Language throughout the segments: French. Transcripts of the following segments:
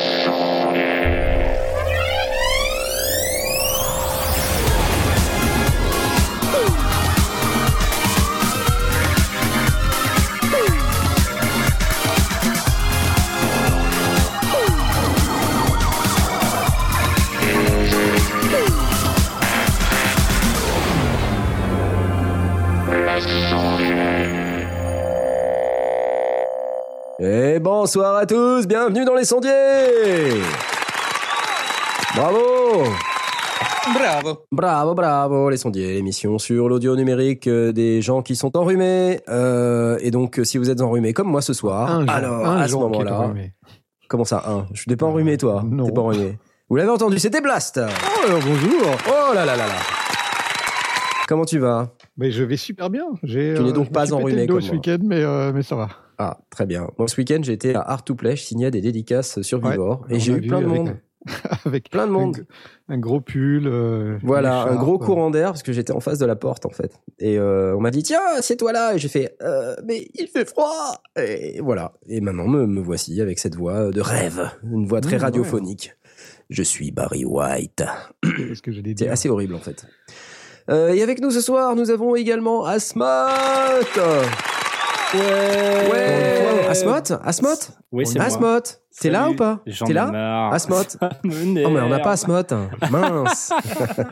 Et bonsoir à tous, bienvenue dans les sondiers Bravo Bravo. Bravo, bravo, les sondiers, l'émission sur l'audio numérique euh, des gens qui sont enrhumés. Euh, et donc, euh, si vous êtes enrhumé comme moi ce soir, Un alors un à ce moment-là, comment ça, un? Je n'ai pas enrhumé, toi non. T'es pas enrhumé. Vous l'avez entendu, c'était Blast Oh, alors, bonjour. Oh là là là là Comment tu vas? Mais je vais super bien. J'ai, Tu n'es euh, donc me pas enrhumé comme ce moi. week-end, mais, euh, mais ça va. Ah, très bien. Moi, ce week-end, été à Art to Play, je signais des dédicaces sur Vivor, et j'ai eu plein de avec monde. Avec Plein de monde. Un, gros pull. euh, Voilà, un gros écharpe. courant d'air parce que j'étais en face de la porte en fait. Et euh, on m'a dit tiens, c'est toi là. Et j'ai fait euh, mais il fait froid. Et voilà. Et maintenant me, me voici avec cette voix de rêve, une voix très Mmh, radiophonique. Je suis Barry White. Que C'est assez horrible en fait. Euh, et avec nous ce soir, nous avons également Asmot. Ouais. Ouais. Asmot, Asmot, Oui, c'est moi. Asmot. T'es là ou pas T'es là marre. Asmot. Ça me Oh mais on n'a pas Asmot. Mince.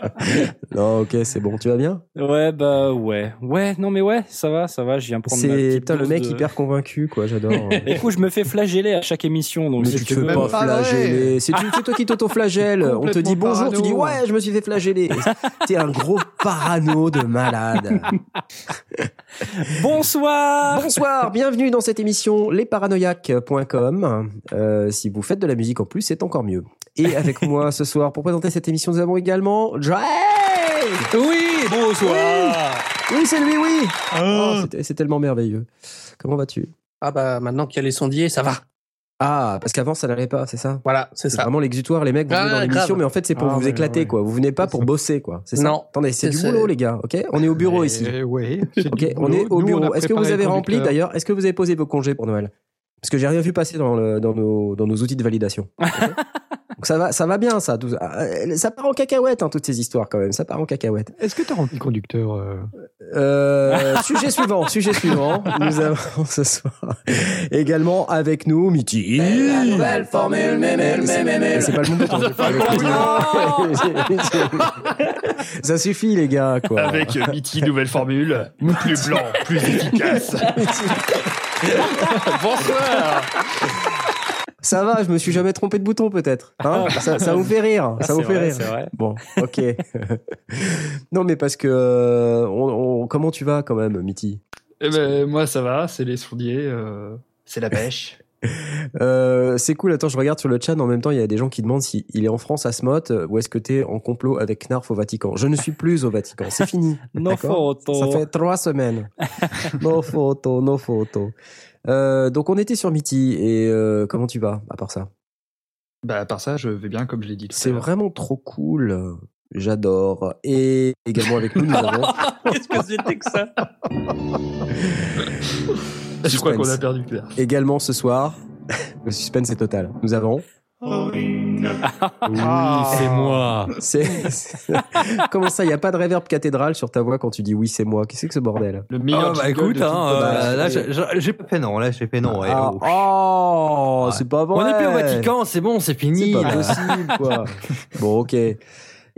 non, ok, c'est bon. Tu vas bien? Ouais, bah ouais. Ouais, non mais ouais, ça va, ça va, je viens prendre C'est putain le mec de- hyper convaincu quoi, j'adore. Écoute, je me fais flageller à chaque émission, donc Mais si tu te tu fais pas flageller. C'est toi qui t'auto-flagelle. On te dit bonjour, tu dis ouais, je me suis fait flageller. T'es un gros parano de malade. Bonsoir Bonsoir, bienvenue dans cette émission lesparanoïaques.com. Euh, si vous faites de la musique en plus, c'est encore mieux. Et avec moi ce soir pour présenter cette émission, nous avons également Jay. Oui, bonsoir Oui, c'est lui, oui. Oh, c'était- c'est tellement merveilleux. Comment vas-tu? Ah bah maintenant qu'il y a les sondiers, ça va. Ah, parce qu'avant ça n'allait pas, c'est ça? Voilà, c'est C'est ça. vraiment l'exutoire, les mecs, vous Ah, venez dans grave. l'émission, mais en fait, c'est pour Ah, vous ouais, éclater, ouais. quoi. Vous venez pas pour bosser, quoi. C'est ça? Non. Attendez, c'est du boulot, les gars, ok? On est au bureau ici. Ouais, c'est Ok, du on est au bureau. Est-ce que vous avez rempli, d'ailleurs Est-ce que vous avez posé vos congés pour Noël? Parce que j'ai rien vu passer dans, le- dans, nos, dans nos outils de validation. Donc ça va, ça va bien, ça. tout- euh, ça part en cacahuète, hein, toutes ces histoires, quand même. Ça part en cacahuète. Est-ce que tu as rempli le conducteur euh, Euh, sujet suivant, sujet suivant. Nous avons ce soir également avec nous Mitty. La nouvelle formule, mémé, C'est- mémé, mémé. C'est pas le bon bouton. Ça suffit, les gars, quoi. Avec euh, Mitty, nouvelle formule, plus blanc, plus efficace. Bonsoir. Ça va, je me suis jamais trompé de bouton, peut-être. Hein? Ça, ça vous fait rire. Ah, Ça vous fait vrai, rire. C'est vrai. Bon, ok. non, mais parce que. euh, on- on- comment tu vas, quand même, Mitty? Eh ben, moi, ça va, c'est les sondiers, euh, c'est la pêche. Euh, c'est cool. Attends, je regarde sur le chat. En même temps, il y a des gens qui demandent s'il est en France à Smot ou est-ce que t'es en complot avec Knarf au Vatican? Je ne suis plus au Vatican. C'est fini. No photo. Ça fait trois semaines. no photo, no photo. Euh, donc on était sur Mitty et euh, comment tu vas à part ça? Bah, à part ça, je vais bien, comme je l'ai dit tout C'est à l'heure. vraiment trop cool. J'adore. Et également avec nous, nous avons Qu'est-ce que c'était que ça? Je crois qu'on a Suspense. perdu Claire. également ce soir. Le suspense est total. Nous avons. Ah. c'est moi. C'est c'est- comment ça Il y a pas de reverb cathédrale sur ta voix quand tu dis oui c'est moi? Qu'est-ce que c'est que ce bordel? Le Ah, meilleur bah jingle écoute, de hein, Bah, euh, là, j'ai- j'ai j'ai pas fait non, là, j'ai fait non. ouais, Ah, oh. oh, Ouais. c'est pas vrai. On n'est plus au Vatican, c'est bon, c'est C'est fini. pas là. possible, quoi. bon, ok.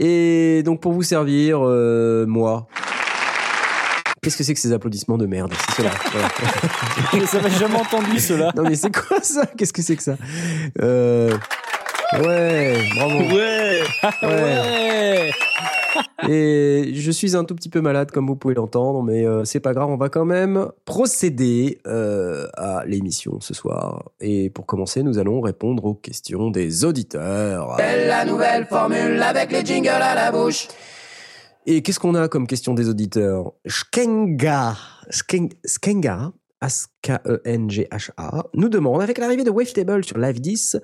Et donc, pour vous servir, euh, moi. Qu'est-ce que c'est que ces applaudissements de merde? C'est cela. Ouais. Ça m'a jamais entendu cela. non, mais c'est quoi ça? Qu'est-ce que c'est que ça? Euh... Ouais, bravo. Ouais. Ouais. Ouais. Et je suis un tout petit peu malade, comme vous pouvez l'entendre, mais euh, c'est pas grave, on va quand même procéder euh, à l'émission ce soir. Et pour commencer, nous allons répondre aux questions des auditeurs. Belle la nouvelle formule avec les jingles à la bouche. Et qu'est-ce qu'on a comme question des auditeurs? Skenga, Sken- Skenga, S-K-E-N-G-H-A, nous demande avec l'arrivée de Wavetable sur Live 10,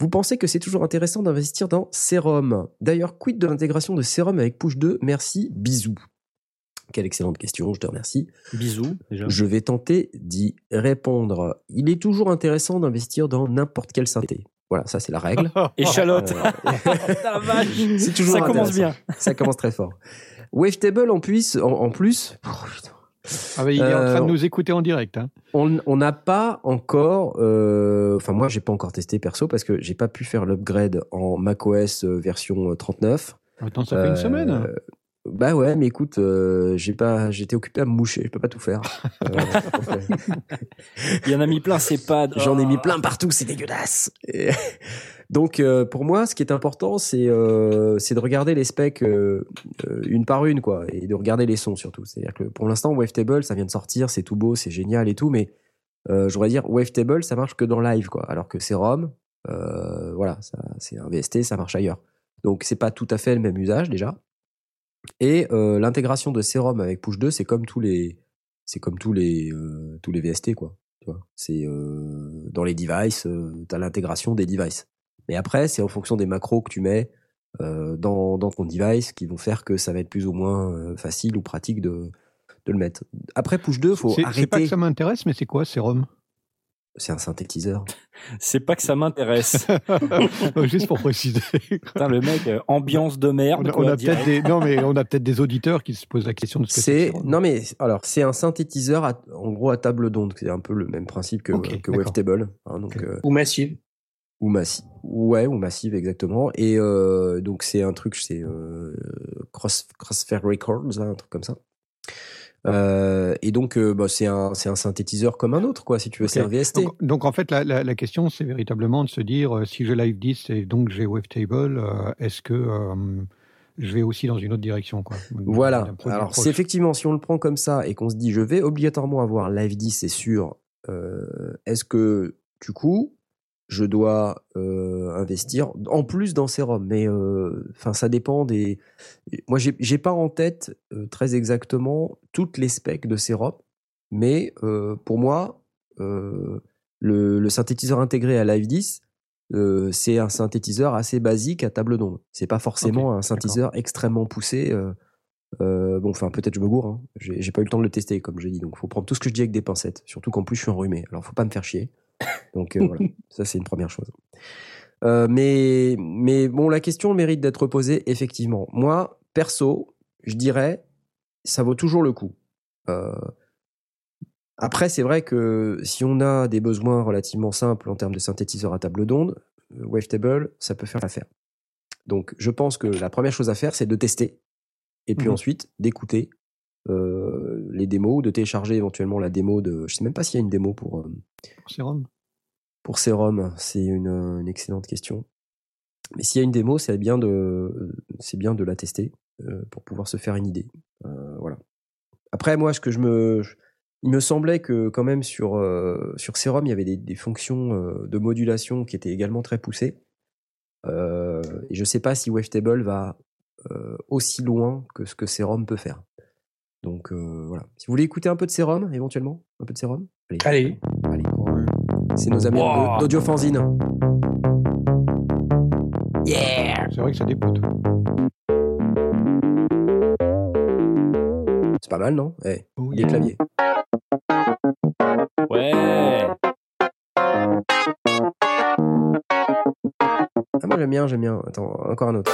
vous pensez que c'est toujours intéressant d'investir dans Serum? D'ailleurs, quid de l'intégration de Serum avec Push 2 Merci, bisous. Quelle excellente question, je te remercie. Bisous, déjà. Je vais tenter d'y répondre. Il est toujours intéressant d'investir dans n'importe quelle synthé. Voilà, ça c'est la règle. Échalote. Euh, c'est toujours Ça commence bien. Ça commence très fort. Wavetable en plus, en, en plus, oh, putain. Ah bah, il est en train Euh, de nous écouter en direct. Hein. on n'a pas encore, euh, enfin moi j'ai pas encore testé perso parce que j'ai pas pu faire l'upgrade en macOS euh, version 39. Attends, ça fait une Euh, semaine. Bah ouais, mais écoute, euh, j'ai pas, j'étais occupé à me moucher, je peux pas tout faire. Euh, Il y en a mis plein ses pads. J'en ai mis plein partout, c'est dégueulasse. Et donc euh, pour moi, ce qui est important, c'est euh, c'est de regarder les specs euh, une par une, quoi, et de regarder les sons surtout. C'est-à-dire que pour l'instant, Wavetable, ça vient de sortir, c'est tout beau, c'est génial et tout, mais euh, je voudrais dire Wavetable, ça marche que dans live, quoi, alors que Serum, euh, voilà, ça, c'est un VST, ça marche ailleurs. Donc c'est pas tout à fait le même usage déjà. Et euh, l'intégration de Serum avec Push 2, c'est comme tous les, c'est comme tous les, euh, tous les VST, quoi. C'est euh, dans les devices, tu as l'intégration des devices. Mais après, c'est en fonction des macros que tu mets dans, dans ton device qui vont faire que ça va être plus ou moins facile ou pratique de, de le mettre. Après Push 2, faut C'est c'est pas arrêter. que ça m'intéresse, mais c'est quoi, Serum? C'est un synthétiseur. C'est pas que ça m'intéresse. Juste pour préciser. Putain, le mec, euh, ambiance de On merde. a, on a direct. peut-être des, non, mais on a peut-être des auditeurs qui se posent la question de ce que c'est. Non mais alors c'est un synthétiseur à- en gros à table d'onde. C'est un peu le même principe que, Ok, que. Wavetable. hein, euh, Ou massive. ou massive ouais ou massive exactement et euh, donc c'est un truc c'est euh, cross crossfair records hein, un truc comme ça Euh, et donc euh, bah, c'est un c'est un synthétiseur comme un autre quoi si tu veux c'est Ok. un VST Donc, donc, en fait, la, la- la question, c'est véritablement de se dire, euh, si j'ai Live 10 et donc j'ai Wavetable, euh, est-ce que euh, je vais aussi dans une autre direction quoi, voilà. alors c'est effectivement si on le prend comme ça et qu'on se dit je vais obligatoirement avoir Live 10 c'est sûr euh, est-ce que du coup je dois euh, investir en plus dans Serum mais enfin ça dépend des moi j'ai j'ai pas en tête euh, très exactement toutes les specs de Serum mais euh, pour moi euh, le, le synthétiseur intégré à Live 10 euh, c'est un synthétiseur assez basique à table d'onde c'est pas forcément un synthétiseur extrêmement poussé euh, euh, bon, enfin, peut-être je me gourre. Hein. J'ai j'ai pas eu le temps de le tester, comme j'ai dit. Donc, faut prendre tout ce que je dis avec des pincettes. Surtout qu'en plus, je suis enrhumé. Alors, faut pas me faire chier. Donc, euh, voilà. Ça, c'est une première chose. Euh, mais, mais bon, la question mérite d'être posée, effectivement. Moi, perso, je dirais, ça vaut toujours le coup. Euh, après, c'est vrai que si on a des besoins relativement simples en termes de synthétiseur à table d'onde, Wavetable, ça peut faire l'affaire. Donc, je pense que la première chose à faire, c'est de tester et puis Mhm. ensuite d'écouter euh, les démos ou de télécharger éventuellement la démo de. Je sais même pas s'il y a une démo pour, euh, Serum pour Serum. C'est une, une excellente question. Mais s'il y a une démo, c'est bien de, c'est bien de la tester euh, pour pouvoir se faire une idée. Voilà. Après, moi, ce que je me, je- il me semblait que quand même sur sur Serum, il y avait des, des fonctions de modulation qui étaient également très poussées. Et je sais pas si Wavetable va aussi loin que ce que Serum peut faire. Donc euh, voilà. Si vous voulez écouter un peu de Serum, éventuellement, un peu de Serum, allez. Allez. Allez. C'est nos amis Wow. d'Audiofanzine. C'est vrai que ça dépote. C'est pas mal, non? Eh, Oh, les claviers. Ouais. Ah, moi j'aime bien, j'aime bien. Attends, encore un autre.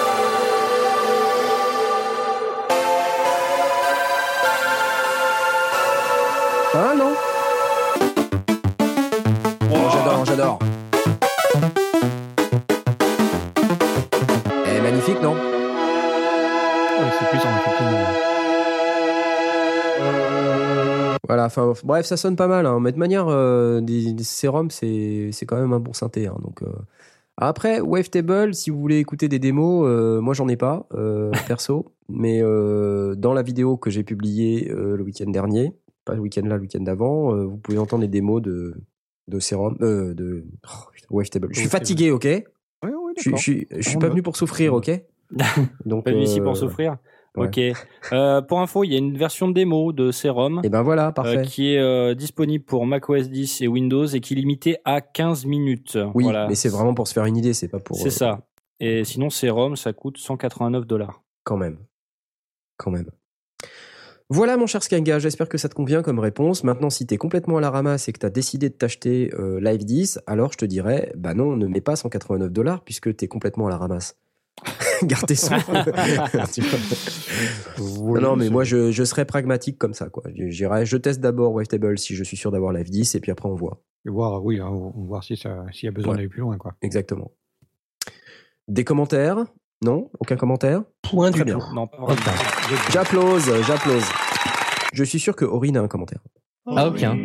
Ah non Oh, J'adore, j'adore. Eh, magnifique, non Ouais, c'est. Voilà, enfin, bref, ça sonne pas mal. Hein. Mais de manière, euh, des, des sérums, c'est c'est quand même un bon synthé. hein. donc, euh. Après, Wavetable, si vous voulez écouter des démos, euh, moi j'en ai pas, euh, perso. mais euh, dans la vidéo que j'ai publiée le week-end dernier, pas le week-end là, le week-end d'avant, euh, vous pouvez entendre les démos de, de Serum, euh, de oh, Wavetable. Je suis fatigué, ok? Ouais, ouais, Je je suis je suis On pas note. venu pour souffrir, ok? Donc, Pas venu ici euh, pour souffrir? ouais. Ok. Euh, pour info, il y a une version démo de Serum Et ben voilà, euh, parfait. qui est euh, disponible pour macOS 10 et Windows et qui est limitée à 15 minutes. oui, Voilà. mais c'est vraiment pour se faire une idée, c'est pas pour. C'est euh, ça. Et sinon, Serum, ça coûte 189 dollars. Quand même. Quand même. Voilà mon cher Skanga, j'espère que ça te convient comme réponse. Maintenant, si t'es complètement à la ramasse et que t'as décidé de t'acheter euh, Live 10, alors je te dirais, bah non, ne mets pas 189 dollars puisque t'es complètement à la ramasse. Garde tes sous. Non, non, mais moi, je, je serais pragmatique comme ça, quoi. Je, j'irais- je teste d'abord Wavetable si je suis sûr d'avoir Live 10 et puis après on voit. Et voir, oui, hein, on- voir si ça, s'il y a besoin Ouais. d'aller plus loin, quoi. Exactement. Des commentaires? Non? Aucun commentaire? Point Très du bien. tout. Non, pas vraiment. J'applause, j'applause. Je suis sûr que Aurine a un commentaire. Ah, aucun.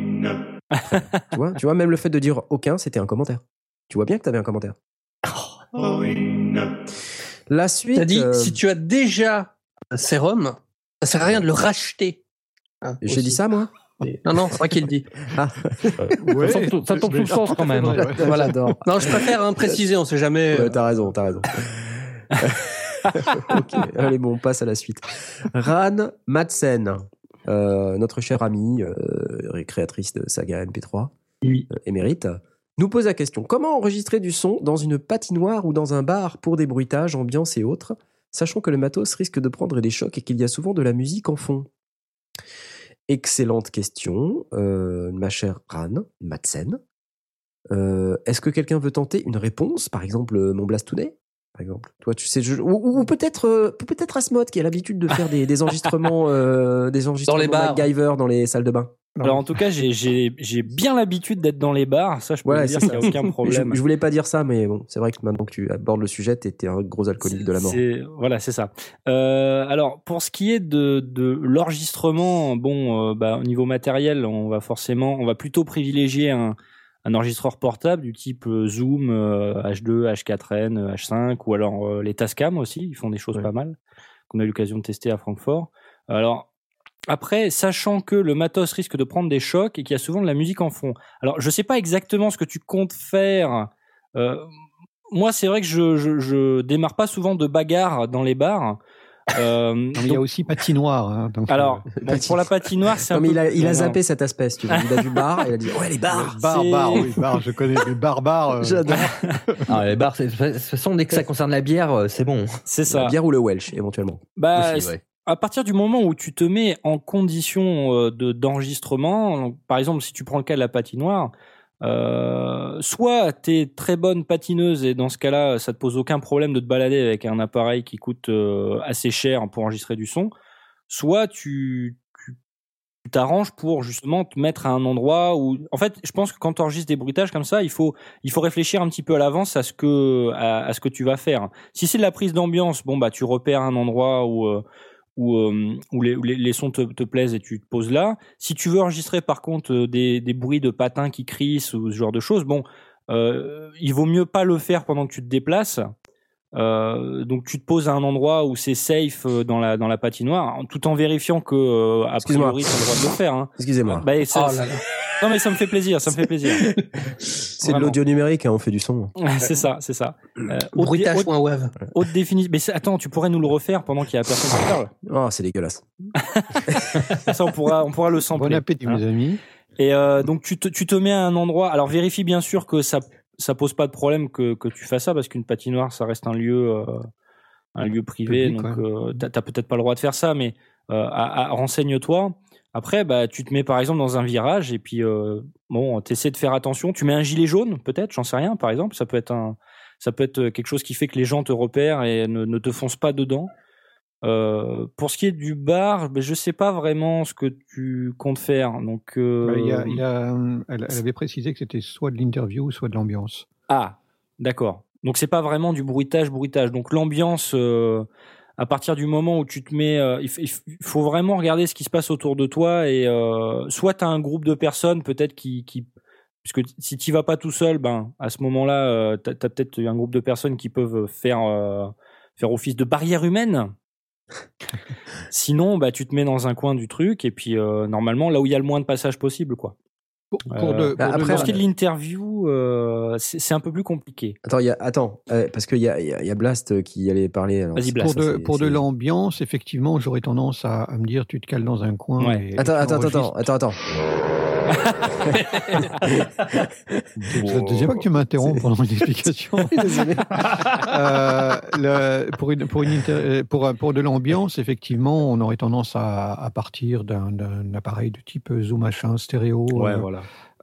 Tu vois, tu vois, même le fait de dire aucun, c'était un commentaire. Tu vois bien que tu avais un commentaire. La suite. T'as dit, euh, si tu as déjà un sérum, ça sert à rien de le racheter. Hein, J'ai aussi. dit ça, moi? Non, non, c'est moi qui le dis. Ouais, Ça tombe- ça tombe sous le sens quand même. Voilà. Non, je préfère hein, préciser, on sait jamais. Ouais, euh, t'as raison, t'as raison. ok, allez, bon, on passe à la suite. Ran Madsen, euh, notre chère amie, euh, créatrice de saga MP3, Oui. euh, émérite, nous pose la question comment enregistrer du son dans une patinoire ou dans un bar pour des bruitages, ambiance et autres, sachant que le matos risque de prendre des chocs et qu'il y a souvent de la musique en fond? Excellente question, euh, ma chère Ran Madsen. Est-ce que quelqu'un veut tenter une réponse? Par exemple, mon Blastounet par exemple. Toi, tu sais, je- ou, ou- peut-être, euh, peut-être Asmod qui a l'habitude de faire des, des enregistrements, euh, des enregistrements les bars. MacGyver dans les salles de bain. Alors en tout cas, j'ai- j'ai j'ai bien l'habitude d'être dans les bars. Ça, je peux Voilà, dire qu'il n'y a aucun Je, problème. je voulais pas dire ça, mais bon, c'est vrai que maintenant que tu abordes le sujet, t'es un gros alcoolique de la mort. Voilà, c'est ça. Euh, alors, pour ce qui est de, de l'enregistrement, bon, euh, bah, au niveau matériel, on va forcément, on va plutôt privilégier un, un enregistreur portable du type euh, Zoom, euh, H2, H4n, euh, H5, ou alors euh, les Tascam aussi, ils font des choses Ouais. pas mal, qu'on a eu l'occasion de tester à Francfort. Alors, après, sachant que le matos risque de prendre des chocs et qu'il y a souvent de la musique en fond. Alors, je sais pas exactement ce que tu comptes faire. Euh, moi, c'est vrai que je, je, je démarre pas souvent de bagarre dans les bars. Euh, Non, mais il y a aussi patinoire. hein, donc, alors, euh, bon, pour la patinoire, c'est un Non, mais peu il a, il a non, zappé cet aspect, tu veux. Il a vu bar, et il a dit Ouais, les bars bar, bar, oui, bar, je connais les barbares. euh, J'adore. Ah, les bars, c'est- de toute façon, dès que ça concerne la bière, euh, c'est bon. C'est ça. La bière ou le Welsh, éventuellement. Bah, Aussi, ouais. à partir du moment où tu te mets en condition de d'enregistrement, par exemple, si tu prends le cas de la patinoire, euh, soit tu es très bonne patineuse et dans ce cas-là, ça te pose aucun problème de te balader avec un appareil qui coûte euh, assez cher pour enregistrer du son, soit tu t'arranges pour justement te mettre à un endroit où en fait je pense que quand tu enregistres des bruitages comme ça il faut il faut réfléchir un petit peu à l'avance à ce que à ce que tu vas faire. Si c'est de la prise d'ambiance bon bah tu repères un endroit où euh, où, euh, où, les, où les, les sons te, te plaisent et tu te poses là. Si tu veux enregistrer par contre euh, des, des bruits de patins qui crissent ou ce genre de choses, bon, euh, il vaut mieux pas le faire pendant que tu te déplaces. Euh, donc tu te poses à un endroit où c'est safe dans la dans la patinoire, tout en vérifiant que euh, a Excuse-moi. priori tu as le droit de le faire. Hein. Excusez-moi. Bah, Oh là là. Non mais ça me fait plaisir, ça me fait plaisir. c'est de l'audio numérique, hein, on fait du son. c'est ça, c'est ça. Euh, haute, haute, haute définition. Mais attends, tu pourrais nous le refaire pendant qu'il y a personne qui parle? Oh, c'est dégueulasse. Ça on pourra on pourra le sampler. Bon appétit, hein. mes amis. Et euh, donc tu te, tu te mets à un endroit. Alors vérifie bien sûr que ça ça pose pas de problème que, que tu fasses ça parce qu'une patinoire ça reste un lieu euh, un lieu privé Public, donc euh, t'as t'as peut-être pas le droit de faire ça mais euh, à- à- renseigne-toi. Après bah tu te mets par exemple dans un virage et puis euh, bon t'essaies de faire attention. Tu mets un gilet jaune peut-être j'en sais rien par exemple ça peut être un ça peut être quelque chose qui fait que les gens te repèrent et ne, ne te foncent pas dedans. Euh, pour ce qui est du bar, ben, je sais pas vraiment ce que tu comptes faire. Donc, euh, il y a- il y a, euh, elle, elle avait précisé que c'était soit de l'interview, soit de l'ambiance. Ah, d'accord. Donc c'est pas vraiment du bruitage, bruitage. Donc l'ambiance, euh, à partir du moment où tu te mets, euh, il, faut vraiment regarder ce qui se passe autour de toi et euh, soit tu as un groupe de personnes peut-être qui, qui, puisque si tu vas pas tout seul, ben à ce moment-là, euh, tu as, peut-être un groupe de personnes qui peuvent faire faire office de barrière humaine. Sinon, bah tu te mets dans un coin du truc et puis normalement là où il y a le moins de passages possible, quoi. Pour, pour Euh, de, bah, pour après, ce qui est de l'interview, euh, c'est c'est un peu plus compliqué. Attends, y a, attends euh, parce qu'il y a, il y, a, y a Blast qui allait parler. alors Blast. pour ça, de, pour de l'ambiance, effectivement, j'aurais tendance à, à me dire tu te cales dans un coin. Ouais. et- Attends, et attends, attends, enregistres. attends, attends. C'est la deuxième fois que tu m'interromps pendant mon explication. Euh, le- pour, une, pour, une inter- pour, pour de l'ambiance, effectivement, on aurait tendance à, à partir d'un- appareil de type Zoom H1 stéréo Ouais, euh, voilà.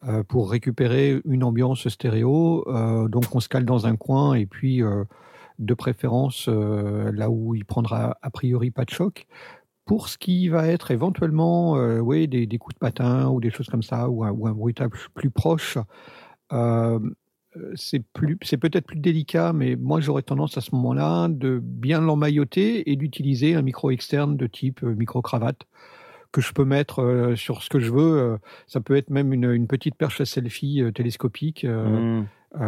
euh, pour récupérer une ambiance stéréo. Euh, donc on se cale dans un coin et puis de préférence euh, là où il prendra a priori pas de choc. Pour ce qui va être éventuellement euh, oui, des, coups de patin ou des choses comme ça, ou un, bruitage plus proche, euh, c'est plus, c'est peut-être plus délicat, mais moi j'aurais tendance à ce moment-là de bien l'emmailloter et d'utiliser un micro externe de type euh, micro-cravate que je peux mettre euh, sur ce que je veux. Euh, ça peut être même une, petite perche à selfie euh, télescopique euh, Mm. euh,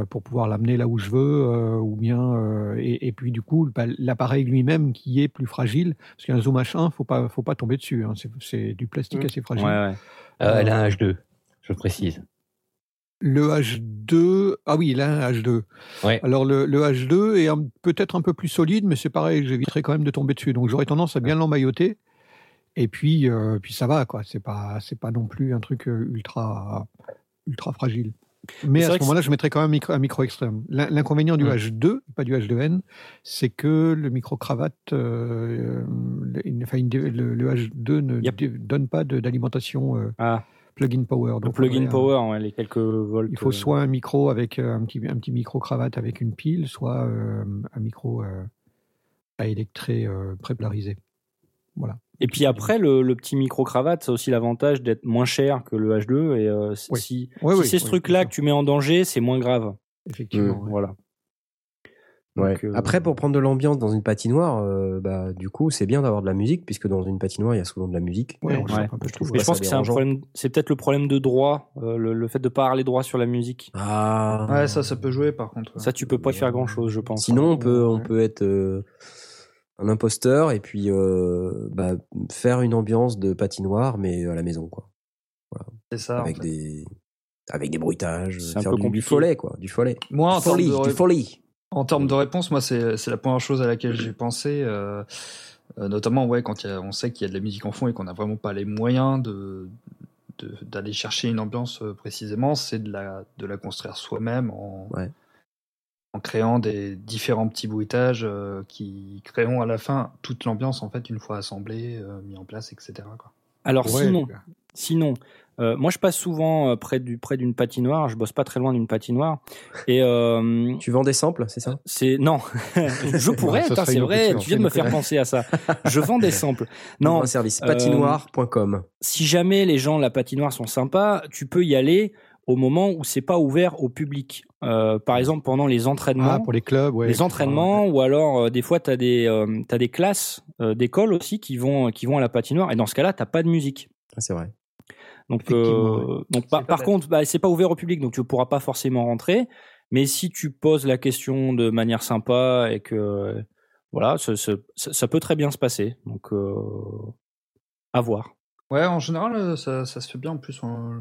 pour pouvoir l'amener là où je veux, euh, ou bien euh, et, et puis du coup bah, l'appareil lui-même qui est plus fragile, parce qu'un zoom H1, faut pas, faut pas tomber dessus. hein. C'est- du plastique Mm. assez fragile. ouais. Euh, elle a un H2, je précise. Le H2, ah oui, il a un H2. Ouais. Alors le, le H2 est peut-être un peu plus solide, mais c'est pareil, j'éviterai quand même de tomber dessus. Donc j'aurais tendance à bien l'emmailloter. Et puis, euh, puis ça va, quoi. C'est pas, c'est pas non plus un truc euh, ultra, ultra fragile. Mais à ce moment-là, je mettrais quand même un micro, un micro extrême. L'in- L'inconvénient du Mm. H2, pas du H2N, c'est que le micro cravate, euh, le, enfin, le, le H2 ne Yep. donne pas d'alimentation euh, Ah, plug-in power. Donc, plugin un- power, ouais, les quelques volts. il faut euh, soit un micro avec euh, un petit, un petit micro cravate avec une pile, soit euh, un micro à électrer euh, prépolarisé. Voilà. Et puis après, le, le petit micro-cravate, ça a aussi l'avantage d'être moins cher que le H2. Et euh, Oui. si, Oui, si oui, c'est ce oui, truc-là que tu mets en danger, c'est moins grave. Effectivement. Mm. ouais. Voilà. Ouais. Donc, euh, Après, pour prendre de l'ambiance dans une patinoire, euh, bah, du coup, c'est bien d'avoir de la musique, puisque dans une patinoire, il y a souvent de la musique. Ouais, Ouais. un peu Je trouve je pense que c'est un problème. C'est peut-être le problème de droit, euh, le, le fait de pas parler droit sur la musique. Ah. Ouais, ça, ça peut jouer par contre. Ça, tu peux pas y faire grand-chose, je pense. Sinon, on peut, on Ouais. peut être euh, un imposteur et puis euh, bah, faire une ambiance de patinoire, mais à la maison, quoi. C'est ça. en avec fait. des avec des bruitages, C'est un faire peu du, follet, quoi, du follet. Moi, en termes folie, de du ré- folie. En termes de réponse, moi, c'est c'est la première chose à laquelle j'ai pensé, euh, euh, notamment ouais, quand il y a- on sait qu'il y a de la musique en fond et qu'on n'a vraiment pas les moyens de de- d'aller chercher une ambiance précisément, c'est de la, de la construire soi-même en, Ouais. En créant des différents petits bruitages euh, qui créeront à la fin toute l'ambiance en fait une fois assemblée, euh, mis en place, etc. quoi. Alors Ouais, sinon, sinon, euh, moi je passe souvent euh, près du près d'une patinoire. Je bosse pas très loin d'une patinoire. Et euh, Tu vends des samples, c'est ça? c'est non, je pourrais. C'est vrai. Tu viens de me faire penser à ça. Je vends des samples. Non, un service euh, patinoire.com. si jamais les gens de la patinoire sont sympas, tu peux y aller au moment où c'est pas ouvert au public. Euh, par exemple, pendant les entraînements. Ah, pour les clubs, ouais. les entraînements ou alors euh, des fois tu as des euh, t'as des classes euh, d'école aussi qui vont qui vont à la patinoire et dans ce cas-là t'as pas de musique Ah, c'est vrai. donc par, contre bah, c'est pas ouvert au public donc tu pourras pas forcément rentrer mais si tu poses la question de manière sympa et que voilà ça, ça, ça- ça peut très bien se passer donc euh, à voir Ouais, en général, ça, ça se fait bien en plus. en-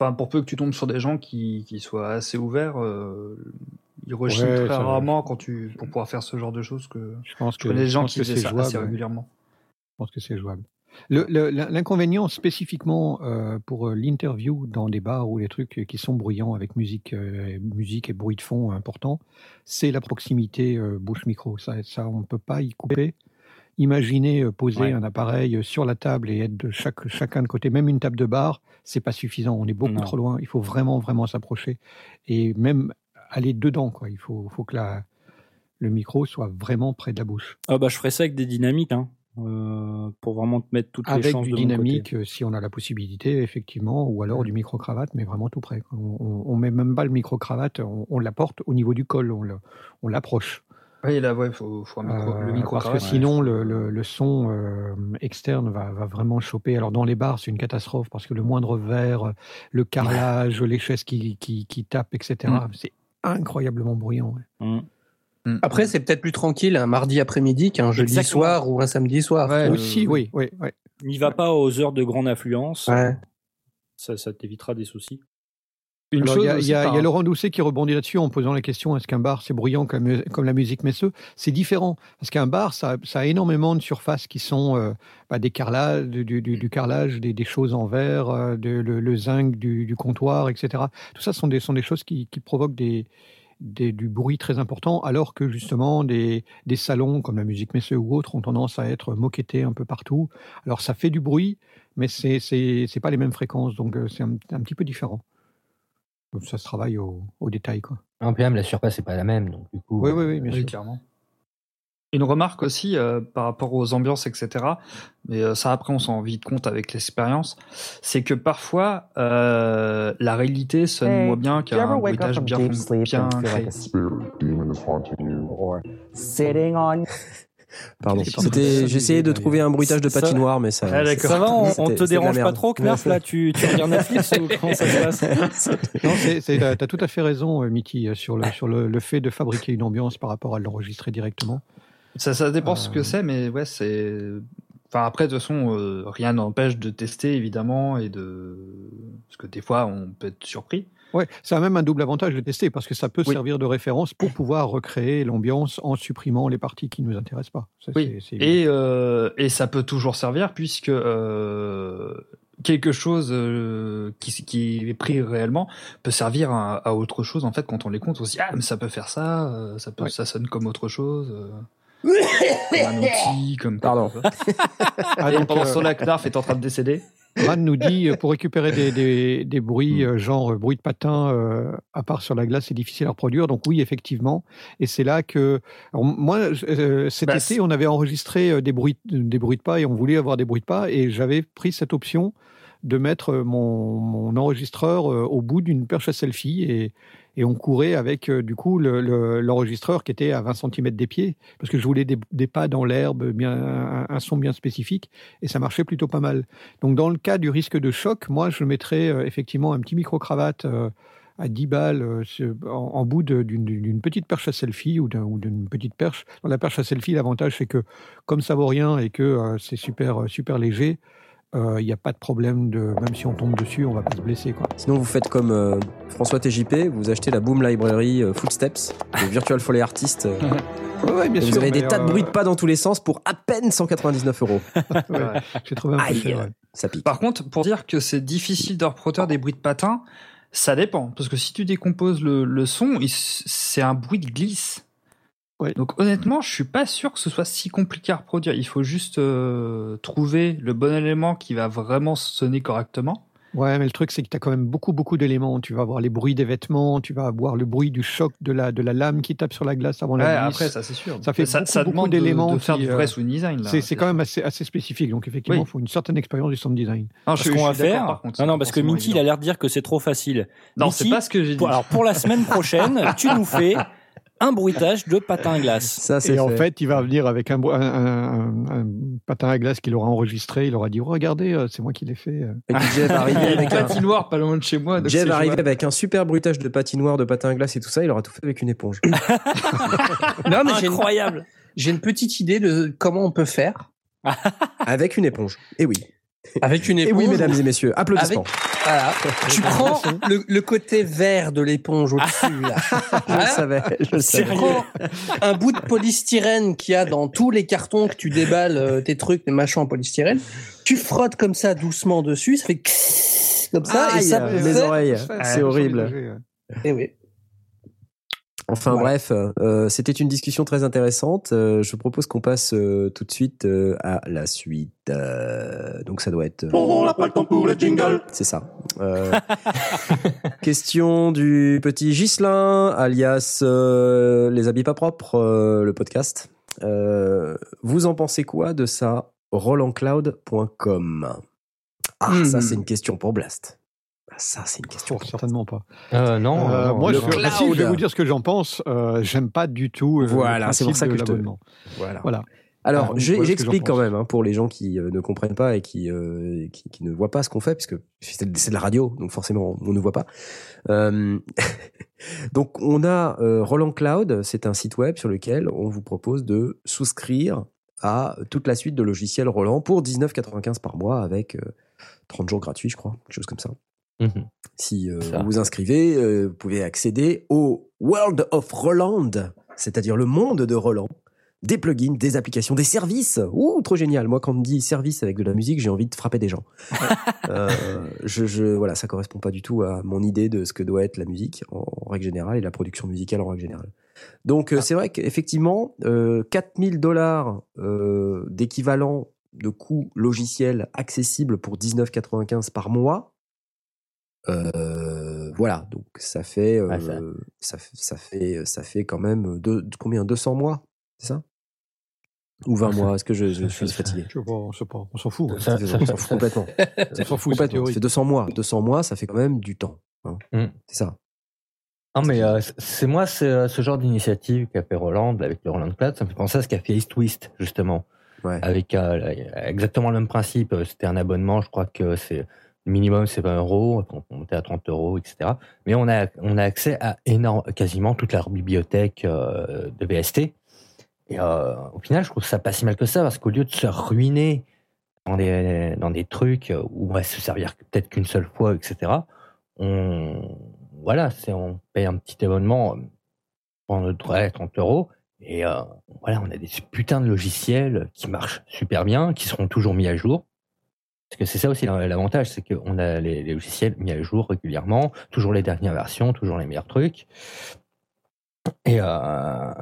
Enfin, pour peu que tu tombes sur des gens qui, qui soient assez ouverts, euh, ils rechignent Ouais, très rarement quand tu, pour pouvoir faire ce genre de choses que Je pense que, des je gens pense qui que faisaient ça jouable. assez régulièrement. Je pense que c'est jouable. Le- le- L'inconvénient spécifiquement euh, pour euh, l'interview dans des bars ou les trucs qui sont bruyants avec musique, euh, musique et bruit de fond important, c'est la proximité euh, bouche-micro. Ça, ça, on ne peut pas y couper. Imaginez euh, poser Ouais. un appareil sur la table et être de chaque, chacun de côté, même une table de bar, c'est pas suffisant. On est beaucoup Non. trop loin. Il faut vraiment, vraiment s'approcher et même aller dedans. Quoi. Il faut, faut que la, le micro soit vraiment près de la bouche. ah bah je ferais ça avec des dynamiques hein, euh, pour vraiment te mettre toutes les Avec chances du de mon côté. dynamique, euh, si on a la possibilité, effectivement, ou alors du micro-cravate, mais vraiment tout près. On, on, on met même pas le micro-cravate, on, on l'apporte au niveau du col, on l'approche. Oui, là, ouais, faut, faut un micro, Euh, le micro parce que sinon, le, le, le son euh, externe va, va vraiment choper. Alors dans les bars, c'est une catastrophe parce que le moindre verre, le carrelage, les chaises qui, qui, qui tapent, etc., Mm. c'est incroyablement bruyant. ouais. Mm. Après, c'est peut-être plus tranquille un mardi après-midi qu'un jeudi Exactement. soir ou un samedi soir. Ouais, Euh, Aussi, oui, oui, oui. N'y va pas aux heures de grande affluence Ouais. ça, ça t'évitera des soucis Une Alors, chose il y a, il y Laurent Doucet qui rebondit là-dessus en posant la question est-ce qu'un bar c'est bruyant comme, comme la musique Messeux C'est différent parce qu'un bar ça, ça a énormément de surfaces qui sont euh, bah, des carrelages, du, du- du carrelage, des, des choses en verre, euh, de- le, le zinc du, du comptoir, etc. Tout ça sont des, sont des choses qui, qui provoquent des, des- du bruit très important, alors que justement des, des salons comme la musique Messeux ou autres ont tendance à être moquettés un peu partout. Alors ça fait du bruit, mais c'est pas les mêmes fréquences, donc euh, c'est un, un petit peu différent. Ça se travaille au, au détail, quoi. En même la surface n'est pas la même, donc du coup. Oui, oui, oui, bien Oui, sûr. clairement. Une remarque aussi euh, par rapport aux ambiances, etc. Mais euh, ça, après, on s'en rend vite compte avec l'expérience. C'est que parfois, euh, la réalité sonne Hey, moins bien qu'un bruitage bien, bien like créé. a spirit demon is haunting you, or sitting on Pardon. C'était, j'essayais de trouver un bruitage de patinoire, mais ça. Ah. Ça va, on, on te dérange pas trop, Knarf, là tu, tu regardes Netflix ou comment ça se passe Non, c'est, t'as, tout à fait raison, euh, Mickey, euh, sur, le, sur le, le fait de fabriquer une ambiance par rapport à l'enregistrer directement. Ça, ça dépend ce Euh. que c'est, mais ouais, c'est. Enfin, après, de toute façon, euh, rien n'empêche de tester, évidemment, et de. Parce que des fois, on peut être surpris. Ouais, ça a même un double avantage de tester parce que ça peut Oui. servir de référence pour pouvoir recréer l'ambiance en supprimant les parties qui ne nous intéressent pas. Ça, Oui. Et, euh, et ça peut toujours servir, puisque euh, quelque chose euh, qui, qui est pris réellement peut servir à, à autre chose, en fait, quand on les compte. On se dit, ah, mais ça peut faire ça, ça, peut, Ouais. ça sonne comme autre chose. Comme un outil, comme. Pardon. Ah, donc, pendant euh, ce temps-là, Knarf est en train de décéder. Ran nous dit euh, pour récupérer des, des, des bruits euh, genre bruit de patin euh, à part sur la glace, c'est difficile à reproduire. Donc oui, effectivement. Et c'est là que alors, moi euh, cet Bah, été, on avait enregistré des bruits des bruits de pas et on voulait avoir des bruits de pas et j'avais pris cette option de mettre euh, mon, enregistreur euh, au bout d'une perche à selfie et, on courait avec euh, du coup le- le- l'enregistreur qui était à 20 cm des pieds parce que je voulais des, pas dans l'herbe, un, son bien spécifique et ça marchait plutôt pas mal. Donc, dans le cas du risque de choc, moi, je mettrais effectivement un petit micro-cravate euh, à 10 balles en, bout d'une petite perche à selfie ou d'un- ou d'une petite perche. Dans la perche à selfie, l'avantage, c'est que comme ça vaut rien et que c'est super, super léger, euh, il n'y a pas de problème de même si on tombe dessus, on va pas se blesser. Quoi. Sinon, vous faites comme euh, François TJP, vous achetez la Boom Library euh, Footsteps, le Virtual Foley Artist. euh, Ouais, ouais, bien et vous avez des tas de euh, bruits de pas dans tous les sens pour à peine 199 euros. ouais, J'ai trouvé un peu Aïe, cher, ouais. ça pique. Par contre, pour dire que c'est difficile de reproduire des bruits de patin, ça dépend. Parce que si tu décomposes le, le son, c'est un bruit de glisse. Ouais. Donc honnêtement, je suis pas sûr que ce soit si compliqué à reproduire. Il faut juste euh, trouver le bon élément qui va vraiment sonner correctement. Ouais, mais le truc, c'est que tu as quand même beaucoup, beaucoup d'éléments. Tu vas avoir les bruits des vêtements, tu vas avoir le bruit du choc de la, de la lame qui tape sur la glace avant Ouais, la glisse. après, ça c'est sûr. Ça fait ça, beaucoup, ça beaucoup demande de- d'éléments de, faire qui, du euh, vrai sound design. là. C'est c'est quand même assez, assez spécifique. Donc, effectivement, il Oui. faut une certaine expérience du sound design. Non, Ce qu'on va faire. par contre, non, non, parce que Minty, il a l'air de dire que c'est trop facile. Non, Minty, c'est pas ce que j'ai dit. pour- alors, pour la semaine prochaine, tu nous fais un bruitage de patin à glace. Ça, c'est Et en fait. fait, il va venir avec un, un, un- patin à glace qu'il aura enregistré. Il aura dit Regardez, euh, c'est moi qui l'ai fait. euh. Et puis avec un, patinoire pas loin de chez moi. donc Jeff c'est arrivé jouable. avec un super bruitage de patinoire, de patin à glace et tout ça, il aura tout fait avec une éponge. Non, mais j'ai une, Incroyable. j'ai une petite idée de comment on peut faire avec une éponge. Et oui. Avec une Et éponge. oui, mesdames et messieurs, applaudissements. Voilà. tu prends le, le côté vert de l'éponge au-dessus. là. Je le Voilà. savais. Je le Tu savais. prends un bout de polystyrène qu'il y a dans tous les cartons que tu déballes euh, tes trucs, tes machins en polystyrène. Tu frottes comme ça doucement dessus, ça fait comme ça et ça mes oreilles. C'est horrible. euh. Eh oui. Enfin Voilà. bref, euh, c'était une discussion très intéressante. Euh, je propose qu'on passe euh, tout de suite euh, à la suite. Euh, donc ça doit être... On n'a pas le temps pour les jingles. C'est ça. Euh, question du petit Gislin, alias euh, Les habits pas propres, euh, le podcast. Euh, vous en pensez quoi de ça? Rolandcloud.com Ah, Hmm. ça c'est une question pour Blast. Ah, ça c'est une question. Certainement pas. Euh, non, Euh, non, moi, je, bah, si, je vais vous dire ce que j'en pense. Euh, J'aime pas du tout. euh, Voilà, c'est pour ça que je te- l'abonnement. Voilà. Voilà. Alors, Ah, j'explique quand même hein, pour les gens qui euh, ne comprennent pas et qui, euh, qui, qui ne voient pas ce qu'on fait, puisque c'est c'est de la radio, donc forcément on ne voit pas. Euh, donc on a euh, Roland Cloud, c'est un site web sur lequel on vous propose de souscrire à toute la suite de logiciels Roland pour 19,95 par mois avec euh, 30 jours gratuits, je crois, quelque chose comme ça. Mhm. Si euh, vous vous inscrivez, euh, vous pouvez accéder au World of Roland, c'est-à-dire le monde de Roland. Des plugins, des applications, des services. Ouh, trop génial. Moi, quand on me dit service avec de la musique, j'ai envie de frapper des gens. Euh, je, je, voilà, ça correspond pas du tout à mon idée de ce que doit être la musique en, en règle générale et la production musicale en règle générale. Donc, euh, c'est vrai qu'effectivement, euh, 4000 dollars d'équivalent de coût logiciel accessible pour 19,95 par mois. Euh, voilà, donc ça fait, euh, ça- ça, f- ça fait, ça fait quand même deux, combien? 200 mois, c'est ça? Ou 20 Ouais, ça- mois? Est-ce que je, suis fatigué? Je sais pas, on s'en fout. hein. Ça- on s'en fout complètement. On s'en fout, c'est complètement. Ça fait 200 mois. 200 mois, ça fait quand même du temps. hein. Mm. C'est ça. Non, mais euh, c'est moi, c'est ce genre d'initiative qu'a fait Roland avec le Roland Cloud, ça me fait penser à ce qu'a fait East Twist, justement. Ouais. Avec euh, exactement le même principe. C'était un abonnement, je crois que c'est minimum, c'est 20 euros, on peut à 30 euros, etc. Mais on a, on a accès à énorme, quasiment toute leur bibliothèque euh, de VST. Et euh, au final, je trouve ça pas si mal que ça, parce qu'au lieu de se ruiner dans des, dans des trucs où on va se servir peut-être qu'une seule fois, etc., on, voilà, on paye un petit abonnement pendant ouais, 30 euros. Et euh, voilà, on a des putains de logiciels qui marchent super bien, qui seront toujours mis à jour. Parce que c'est ça aussi l'avantage, c'est qu'on a les, les logiciels mis à jour régulièrement, toujours les dernières versions, toujours les meilleurs trucs. Et euh,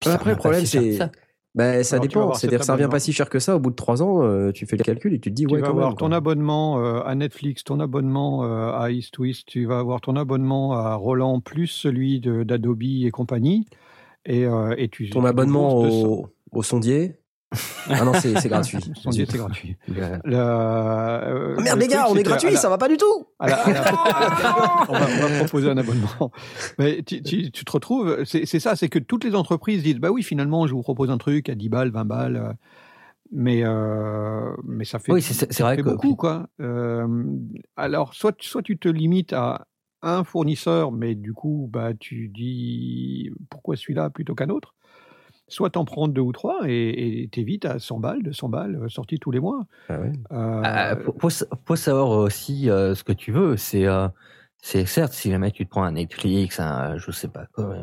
puis Après, le problème, si c'est. ça. Ben, ça Alors, tu vas dépend. C'est-à-dire ça revient pas si cher que ça. Au bout de 3 ans, euh, tu fais le calcul et tu te dis, Tu ouais, vas quand avoir même. ton quoi. abonnement euh, à Netflix, ton abonnement euh, à East Twist, tu vas avoir ton abonnement à Roland plus celui d'Adobe et compagnie. Et, euh, et tu, Ton tu abonnement débourses 200. au, au sondier. Ah non, c'est c'est gratuit. C'est gratuit. Euh, Le- euh, Ah, merde, le les gars, truc, on est gratuit, la- ça va pas du tout. à la- à la- on, va, on va proposer un abonnement. Mais tu, tu- tu te retrouves, c'est c'est ça, c'est que toutes les entreprises disent, bah oui, finalement, je vous propose un truc à 10 balles, 20 balles, euh, mais, euh, mais ça fait, Oui, c'est- c'est ça vrai fait que- beaucoup, quoi. Euh, alors, soit, soit tu te limites à un fournisseur, mais du coup, bah, tu dis, pourquoi celui-là plutôt qu'un autre Soit t'en prends deux ou trois et t'évites à 100 balles, 200 balles, euh, sorties tous les mois. Ah ouais. Euh, Ah, faut, faut, sa- faut savoir aussi euh, ce que tu veux. C'est, euh, certes, si jamais tu te prends un Netflix, un, je sais pas quoi,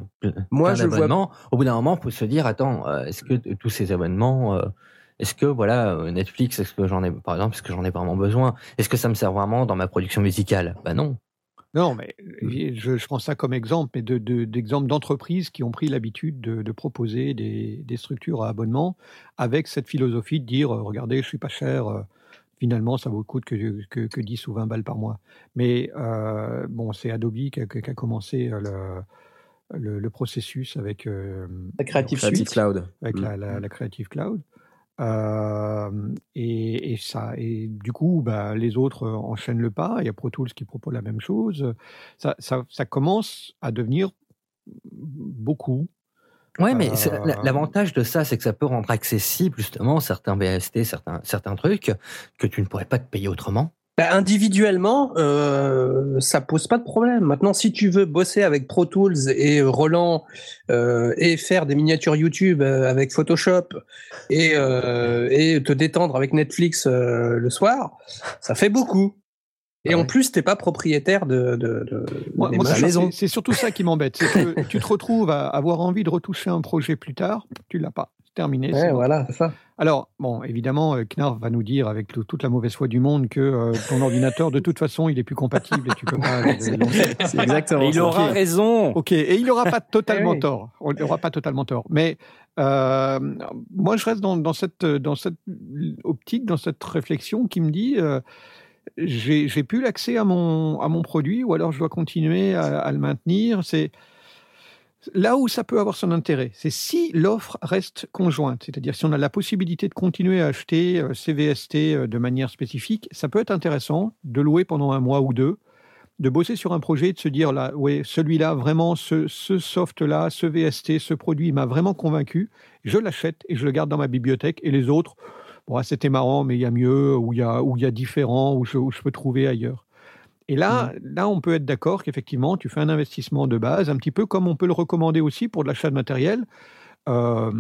Moi, je vois- d'abonnements, au bout d'un moment, faut se dire, attends, est-ce que tous ces abonnements, euh, est-ce que voilà, Netflix, est-ce que j'en ai, par exemple, est-ce que j'en ai vraiment besoin? Est-ce que ça me sert vraiment dans ma production musicale? Bah non. Non, mais je, je prends ça comme exemple, mais de, de- d'exemples d'entreprises qui ont pris l'habitude de, de proposer des, des structures à abonnement avec cette philosophie de dire, euh, regardez, je suis pas cher, euh, finalement, ça vous coûte que, que, que 10 ou 20 balles par mois. Mais euh, bon, c'est Adobe qui a, qui a commencé le, le, le processus avec euh, La Creative Creative Suite. Cloud. avec la, la, la Creative Cloud. Euh, et, et ça, et du coup, bah, les autres enchaînent le pas. Il y a Pro Tools qui propose la même chose. Ça, ça, ça commence à devenir beaucoup. Ouais, mais Euh, l'avantage de ça, c'est que ça peut rendre accessible justement certains VST, certains, certains trucs que tu ne pourrais pas te payer autrement. Bah, individuellement, euh, ça pose pas de problème. Maintenant, si tu veux bosser avec Pro Tools et euh, Roland euh, et faire des miniatures YouTube avec Photoshop et, euh, et te détendre avec Netflix le soir, ça fait beaucoup. Et Ah en plus, t'es pas propriétaire de, de, moi, maison. c'est- C'est surtout ça qui m'embête. C'est que tu te retrouves à avoir envie de retoucher un projet plus tard, tu l'as pas. Terminé. c'est Ouais, bon. voilà, c'est ça. Alors, bon, évidemment, euh, Knarf va nous dire avec le- toute la mauvaise foi du monde que euh, ton ordinateur, de toute façon, il est plus compatible et tu peux pas. C'est exactement il ça. aura raison. Ok, et il n'aura pas totalement Eh oui. tort. Il n'aura pas totalement tort. Mais euh, moi, je reste dans, dans cette, dans cette optique, dans cette réflexion qui me dit euh, j'ai j'ai plus l'accès à mon, à mon produit ou alors je dois continuer à, à le maintenir. C'est là où ça peut avoir son intérêt. C'est si l'offre reste conjointe, c'est-à-dire si on a la possibilité de continuer à acheter euh, CVST euh, de manière spécifique, ça peut être intéressant de louer pendant un mois ou deux de bosser sur un projet, de se dire là, ouais, celui-là, vraiment, ce, ce soft-là, ce VST, ce produit m'a vraiment convaincu, je l'achète et je le garde dans ma bibliothèque. Et les autres, bon, ah, c'était marrant, mais il y a mieux, ou il y a, ou il y a différent, ou je, où je peux trouver ailleurs. Et là, là, on peut être d'accord qu'effectivement, tu fais un investissement de base, un petit peu comme on peut le recommander aussi pour de l'achat de matériel. Euh,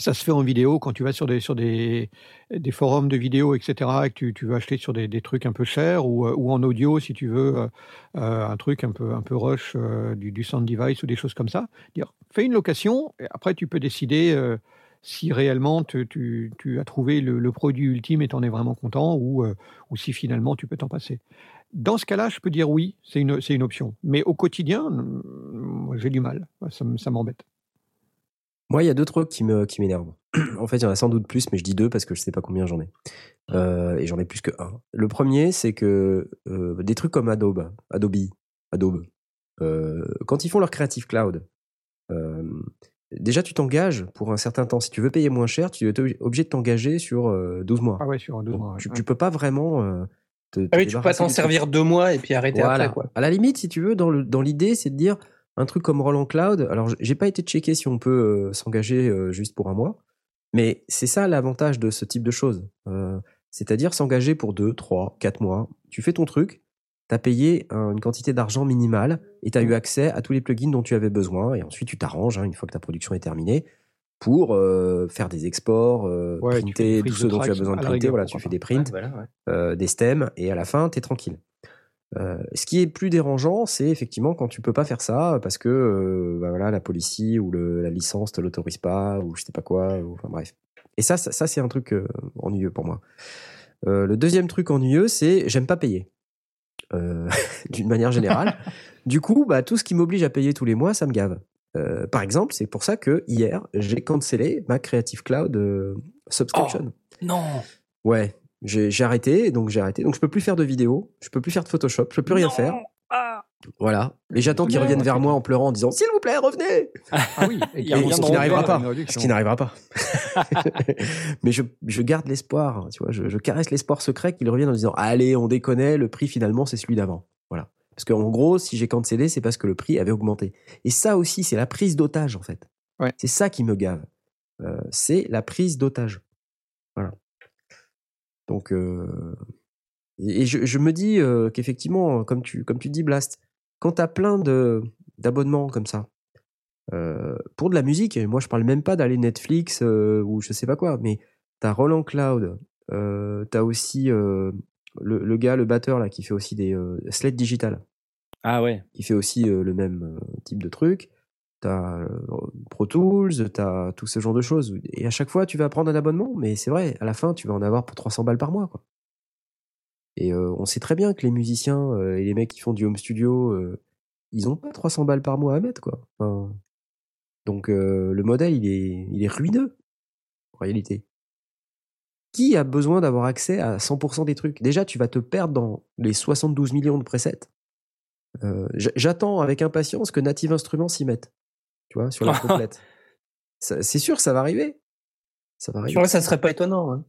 Ça se fait en vidéo quand tu vas sur des, sur des, des forums de vidéos, etc., et que tu, tu veux acheter sur des, des trucs un peu chers, ou, euh, ou en audio si tu veux euh, un truc un peu, un peu rush, euh, du, du sound device ou des choses comme ça. Dire, fais une location, et après tu peux décider euh, si réellement tu, tu, tu as trouvé le, le produit ultime et t'en es vraiment content, ou, ou si finalement tu peux t'en passer. Dans ce cas-là, je peux dire oui, c'est une, c'est une option. Mais au quotidien, j'ai du mal. Ça, m'embête. Moi, il y a deux trucs qui me qui m'énervent. en fait, il y en a sans doute plus, mais je dis deux parce que je sais pas combien j'en ai. Euh, et j'en ai plus que un. Le premier, c'est que euh, des trucs comme Adobe, Adobe, Adobe, euh, quand ils font leur Creative Cloud, déjà tu t'engages pour un certain temps. Si tu veux payer moins cher, tu es obligé de t'engager sur euh, 12 mois. Ah ouais, sur un deux Donc, mois. ouais. tu, tu peux pas vraiment. Te, te Ah oui, tu peux pas t'en servir deux mois et puis arrêter Voilà. après, quoi. À la limite, si tu veux, dans l'idée, c'est de dire un truc comme Roland Cloud. Alors, j'ai pas été checké si on peut euh, s'engager euh, juste pour un mois, mais c'est ça l'avantage de ce type de choses. Euh, C'est-à-dire s'engager pour deux, trois, quatre mois. Tu fais ton truc, t'as payé un- une quantité d'argent minimale et t'as eu accès à tous les plugins dont tu avais besoin. Et ensuite, tu t'arranges hein, une fois que ta production est terminée pour euh, faire des exports, euh, Ouais, tu printer tout ce dont tu as besoin de printer. rigueur, Voilà, tu fais des prints voilà, ouais. euh, des stems et à la fin t'es tranquille. Euh, ce qui est plus dérangeant, c'est effectivement quand tu peux pas faire ça parce que bah voilà la police ou le, la licence te l'autorise pas ou je sais pas quoi. Ou, enfin bref. Et ça, ça, ça, c'est un truc ennuyeux pour moi. Le deuxième truc ennuyeux, c'est j'aime pas payer. D'une manière générale. du coup, bah, tout ce qui m'oblige à payer tous les mois, ça me gave. Euh, par exemple, c'est pour ça que hier, j'ai cancellé ma Creative Cloud euh, subscription. Non. Ouais, j'ai arrêté, donc j'ai arrêté. Donc je peux plus faire de vidéos, je peux plus faire de Photoshop, je peux plus rien faire. Ah. Voilà. Et j'attends qu'ils reviennent vers moi en pleurant en disant S'il vous plaît, revenez Ah oui, et Ce qui n'arrivera pas. Ce qui n'arrivera pas. Mais je, je garde l'espoir, tu vois, je, je caresse l'espoir secret qu'ils reviennent en disant Allez, on déconne, le prix finalement c'est celui d'avant. Voilà. Parce qu'en gros, si j'ai cancellé, c'est parce que le prix avait augmenté. Et ça aussi, c'est la prise d'otage en fait. Ouais. C'est ça qui me gave. Euh, c'est la prise d'otage. Voilà. Donc, euh, et et je, je me dis euh, qu'effectivement, comme tu, comme tu dis, Blast, quand tu as plein d'abonnements comme ça, pour de la musique, et moi je parle même pas d'aller Netflix ou je sais pas quoi, mais t'as Roland Cloud, euh, t'as aussi le, le gars, le batteur là, qui fait aussi des Slate Digital, Ah ouais. qui fait aussi euh, le même euh, type de truc. T'as euh, Pro Tools, t'as tout ce genre de choses. Et à chaque fois, tu vas prendre un abonnement, mais c'est vrai, à la fin, tu vas en avoir pour 300 balles par mois. Quoi. Et on sait très bien que les musiciens et les mecs qui font du home studio, ils ont pas 300 balles par mois à mettre. Quoi. Donc le modèle, il est, il est ruineux, en réalité. Qui a besoin d'avoir accès à 100% des trucs? Déjà, tu vas te perdre dans les 72 millions de presets. Euh, J'attends avec impatience que Native Instruments s'y mette. Tu vois, sur la complète. C'est sûr, ça va arriver. Ça va arriver. Ouais, ça serait pas étonnant. hein.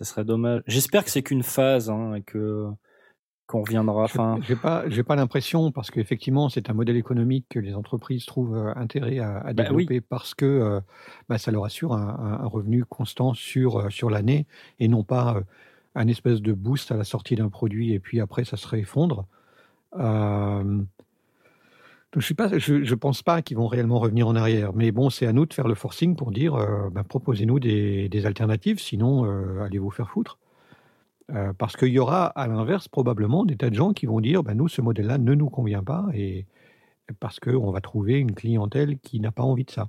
Ça serait dommage. J'espère que c'est qu'une phase hein, et que qu'on reviendra. Enfin, J'ai pas, j'ai pas l'impression parce qu'effectivement c'est un modèle économique que les entreprises trouvent euh, intérêt à, à Bah développer parce que euh, bah, ça leur assure un, revenu constant sur sur l'année et non pas euh, un espèce de boost à la sortie d'un produit et puis après ça se réeffondre. Euh, donc je je pense pas qu'ils vont réellement revenir en arrière. Mais bon, c'est à nous de faire le forcing pour dire, euh, bah, proposez-nous des, des alternatives, sinon euh, allez vous faire foutre. Euh, parce qu'il y aura, à l'inverse, probablement des tas de gens qui vont dire bah, nous, ce modèle-là ne nous convient pas, et parce qu'on va trouver une clientèle qui n'a pas envie de ça.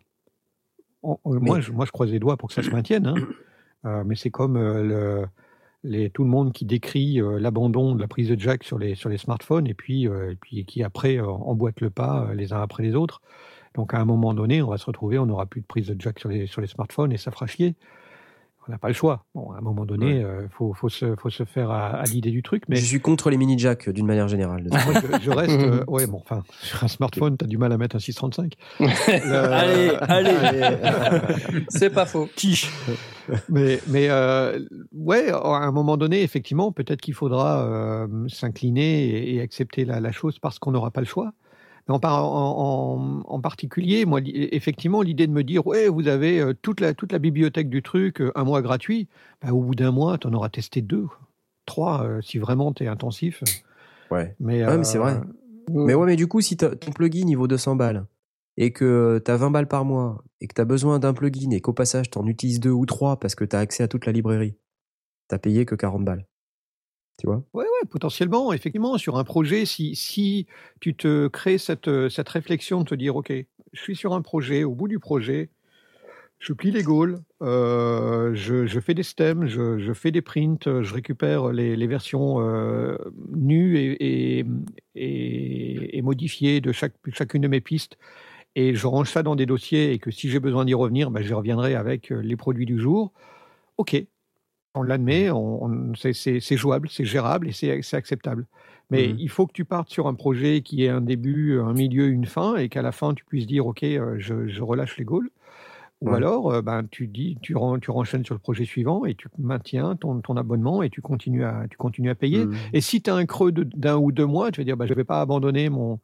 On- on- moi, je, moi, je croise les doigts pour que ça se maintienne, hein. Mais c'est comme le, tout le monde qui décrit euh, l'abandon de la prise de jack sur les, sur les smartphones et puis, euh, et puis qui après euh, emboîtent le pas les uns après les autres. Donc à un moment donné, on va se retrouver, on n'aura plus de prise de jack sur les, sur les smartphones et ça fera chier. On n'a pas le choix. Bon, à un moment donné, il faut, faut, se, faut se faire à, à l'idée du truc. Mais Je suis contre les mini jacks d'une manière générale. moi, je, je reste. euh, ouais, bon, enfin, sur un smartphone, tu as du mal à mettre un 635. Le- allez, allez, C'est pas faux. quiche. mais mais euh, ouais, à un moment donné, effectivement, peut-être qu'il faudra euh, s'incliner et, et accepter la, la chose parce qu'on n'aura pas le choix. Mais en, en, particulier, moi, effectivement, l'idée de me dire, ouais, vous avez euh, toute la toute la bibliothèque du truc, euh, un mois gratuit. Ben, au bout d'un mois, tu en auras testé deux, trois, euh, si vraiment tu es intensif. Ouais. Mais, Ouais, mais c'est vrai. euh, Mais ouais, mais du coup, si ton plugin il vaut 200 balles et que tu as 20 balles par mois et que tu as besoin d'un plugin et qu'au passage tu en utilises deux ou trois parce que tu as accès à toute la librairie, t'as payé que 40 balles. Tu Ouais, ouais, potentiellement, effectivement, sur un projet, si, si tu te crées cette, euh, cette réflexion de te dire, OK, je suis sur un projet, au bout du projet, je plie les goals, euh, je, je fais des stems, je, je fais des prints, je récupère les, les versions euh, nues et, et, et, et modifiées de chaque, chacune de mes pistes et je range ça dans des dossiers et que si j'ai besoin d'y revenir, ben, je reviendrai avec les produits du jour. OK, on l'admet, on, on- c'est- jouable, c'est gérable et c'est acceptable. Mais Mhm. il faut que tu partes sur un projet qui ait un début, un milieu, une fin et qu'à la fin tu puisses dire OK, euh, je, je relâche les goals. Ou Ouais. alors, euh, ben, tu dis, tu, ren- tu renchaînes sur le projet suivant et tu maintiens ton, ton abonnement et tu continues à, tu continues à payer. Mhm. Et si tu as un creux de- d'un ou deux mois, tu vas dire bah, je ne vais pas abandonner mon,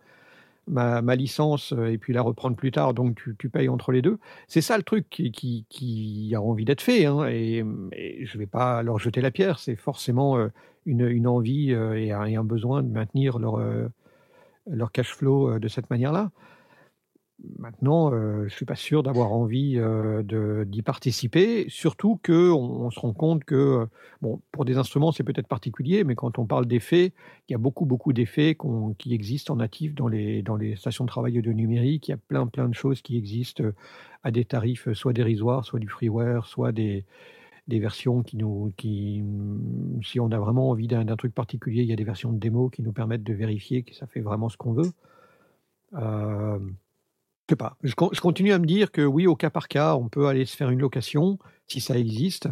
ma, ma licence euh, et puis la reprendre plus tard, donc tu, tu payes entre les deux. C'est ça le truc qui, qui, a envie d'être fait. hein, et, je ne vais pas leur jeter la pierre. C'est forcément euh, une, une envie euh, et, un, et un besoin de maintenir leur, leur cash flow de cette manière-là. Maintenant, euh, je ne suis pas sûr d'avoir envie euh, d'y participer, surtout qu'on on se rend compte que, euh, bon, pour des instruments, c'est peut-être particulier, mais quand on parle d'effets, il y a beaucoup, beaucoup d'effets qui existent en natif dans les, stations de travail de numérique. Il y a plein, plein de choses qui existent à des tarifs soit dérisoires, soit du freeware, soit des, versions qui nous, mm, si on a vraiment envie d'un truc particulier, il y a des versions de démo qui nous permettent de vérifier que ça fait vraiment ce qu'on veut. Sais pas. Je, con- je continue à me dire que oui, au cas par cas, on peut aller se faire une location si ça existe.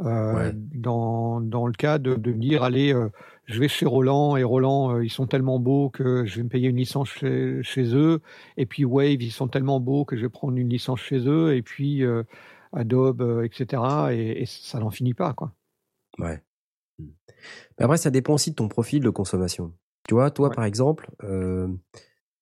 Euh, Ouais. dans, dans le cas de, de me dire, allez, euh, je vais chez Roland et Roland, euh, ils sont tellement beaux que je vais me payer une licence chez, chez eux. Et puis Wave, ils sont tellement beaux que je vais prendre une licence chez eux. Et puis Adobe, etc. Et, et ça n'en finit pas, quoi. Ouais. Mais après, ça dépend aussi de ton profil de consommation. Tu vois, toi, Ouais. par exemple,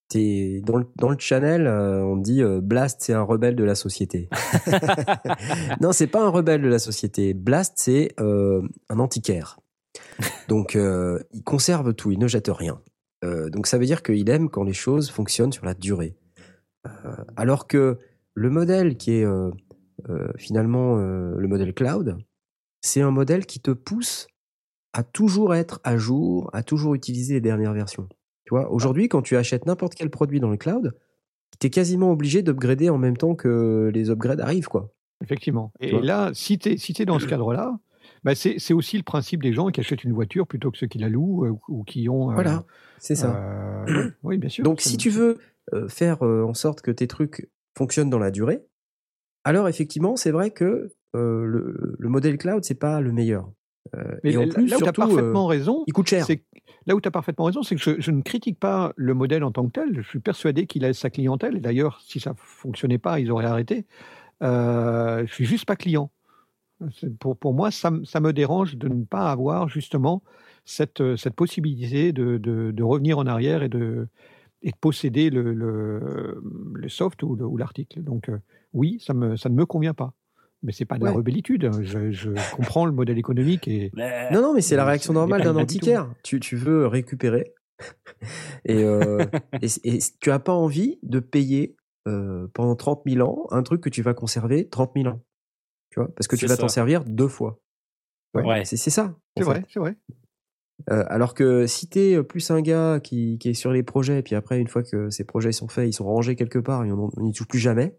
t'es dans le, dans le channel, euh, on dit euh, Blast, c'est un rebelle de la société. non, c'est pas un rebelle de la société. Blast, c'est euh, un antiquaire. Donc, euh, il conserve tout, il ne jette rien. Euh, donc, ça veut dire qu'il aime quand les choses fonctionnent sur la durée. Euh, alors que le modèle qui est euh, euh, finalement euh, le modèle cloud, c'est un modèle qui te pousse à toujours être à jour, à toujours utiliser les dernières versions. Tu vois, aujourd'hui, quand tu achètes n'importe quel produit dans le cloud, tu es quasiment obligé d'upgrader en même temps que les upgrades arrivent, quoi. Effectivement. Et, là, si tu es, si t'es dans ce cadre-là, bah c'est c'est aussi le principe des gens qui achètent une voiture plutôt que ceux qui la louent euh, ou, qui ont. euh, Voilà, c'est ça. euh, oui, bien sûr. Donc, si tu veux euh, faire euh, en sorte que tes trucs fonctionnent dans la durée, alors effectivement, c'est vrai que euh, le, le modèle cloud, c'est pas le meilleur. Euh, Mais et en là, plus, là où tu as parfaitement euh, raison, il coûte cher. c'est là où tu as parfaitement raison, c'est que je, je ne critique pas le modèle en tant que tel. Je suis persuadé qu'il a sa clientèle. Et d'ailleurs, si ça fonctionnait pas, ils auraient arrêté. Euh, je suis juste pas client. Pour, pour moi, ça, me- ça me dérange de ne pas avoir justement cette, euh, cette possibilité de, de, de revenir en arrière et de, et de posséder le, le, le soft ou le- ou l'article. Donc euh, oui, ça, me, ça ne me convient pas. Mais c'est pas de la rebellitude. Je, je comprends le modèle économique et Mais- Non, non, mais c'est la Euh, réaction normale d'un antiquaire. Tu, tu veux récupérer et, euh, et, et tu as pas envie de payer euh, pendant 30 000 ans un truc que tu vas conserver 30 000 ans. Tu vois Parce que tu vas t'en servir deux fois. Ouais. C'est c'est ça. c'est vrai, c'est vrai. Euh, alors que si t'es plus un gars qui, qui est sur les projets, puis après, une fois que ces projets sont faits, ils sont rangés quelque part et on n'y touche plus jamais,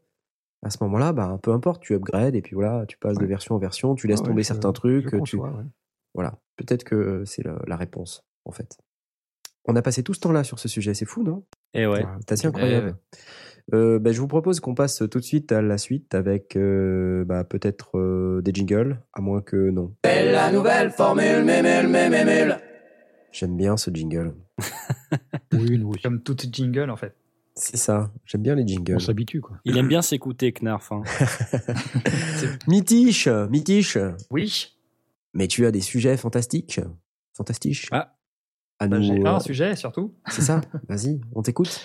à ce moment-là, bah, peu importe, tu upgrades et puis voilà, tu passes de version en version, tu laisses Ah ouais, tomber je- certains je trucs. tu... conçois, ouais. Voilà, peut-être que c'est la, la réponse, en fait. On a passé tout ce temps-là sur ce sujet, c'est fou, non? Et ouais. C'est assez incroyable. Eh Euh, bah, je vous propose qu'on passe tout de suite à la suite avec euh, bah, peut-être euh, des jingles, à moins que non. la nouvelle formule, mémule, mémule. J'aime bien ce jingle. Oui. Comme toute jingle, en fait. C'est ça, j'aime bien les jingles. On s'habitue, quoi. Il aime bien s'écouter, Knarf. hein. Mitiche, Mitiche, Oui. mais tu as des sujets fantastiques. Fantastiques. Ah. À Bah, nous, J'ai euh, un sujet, surtout. C'est ça, vas-y, on t'écoute.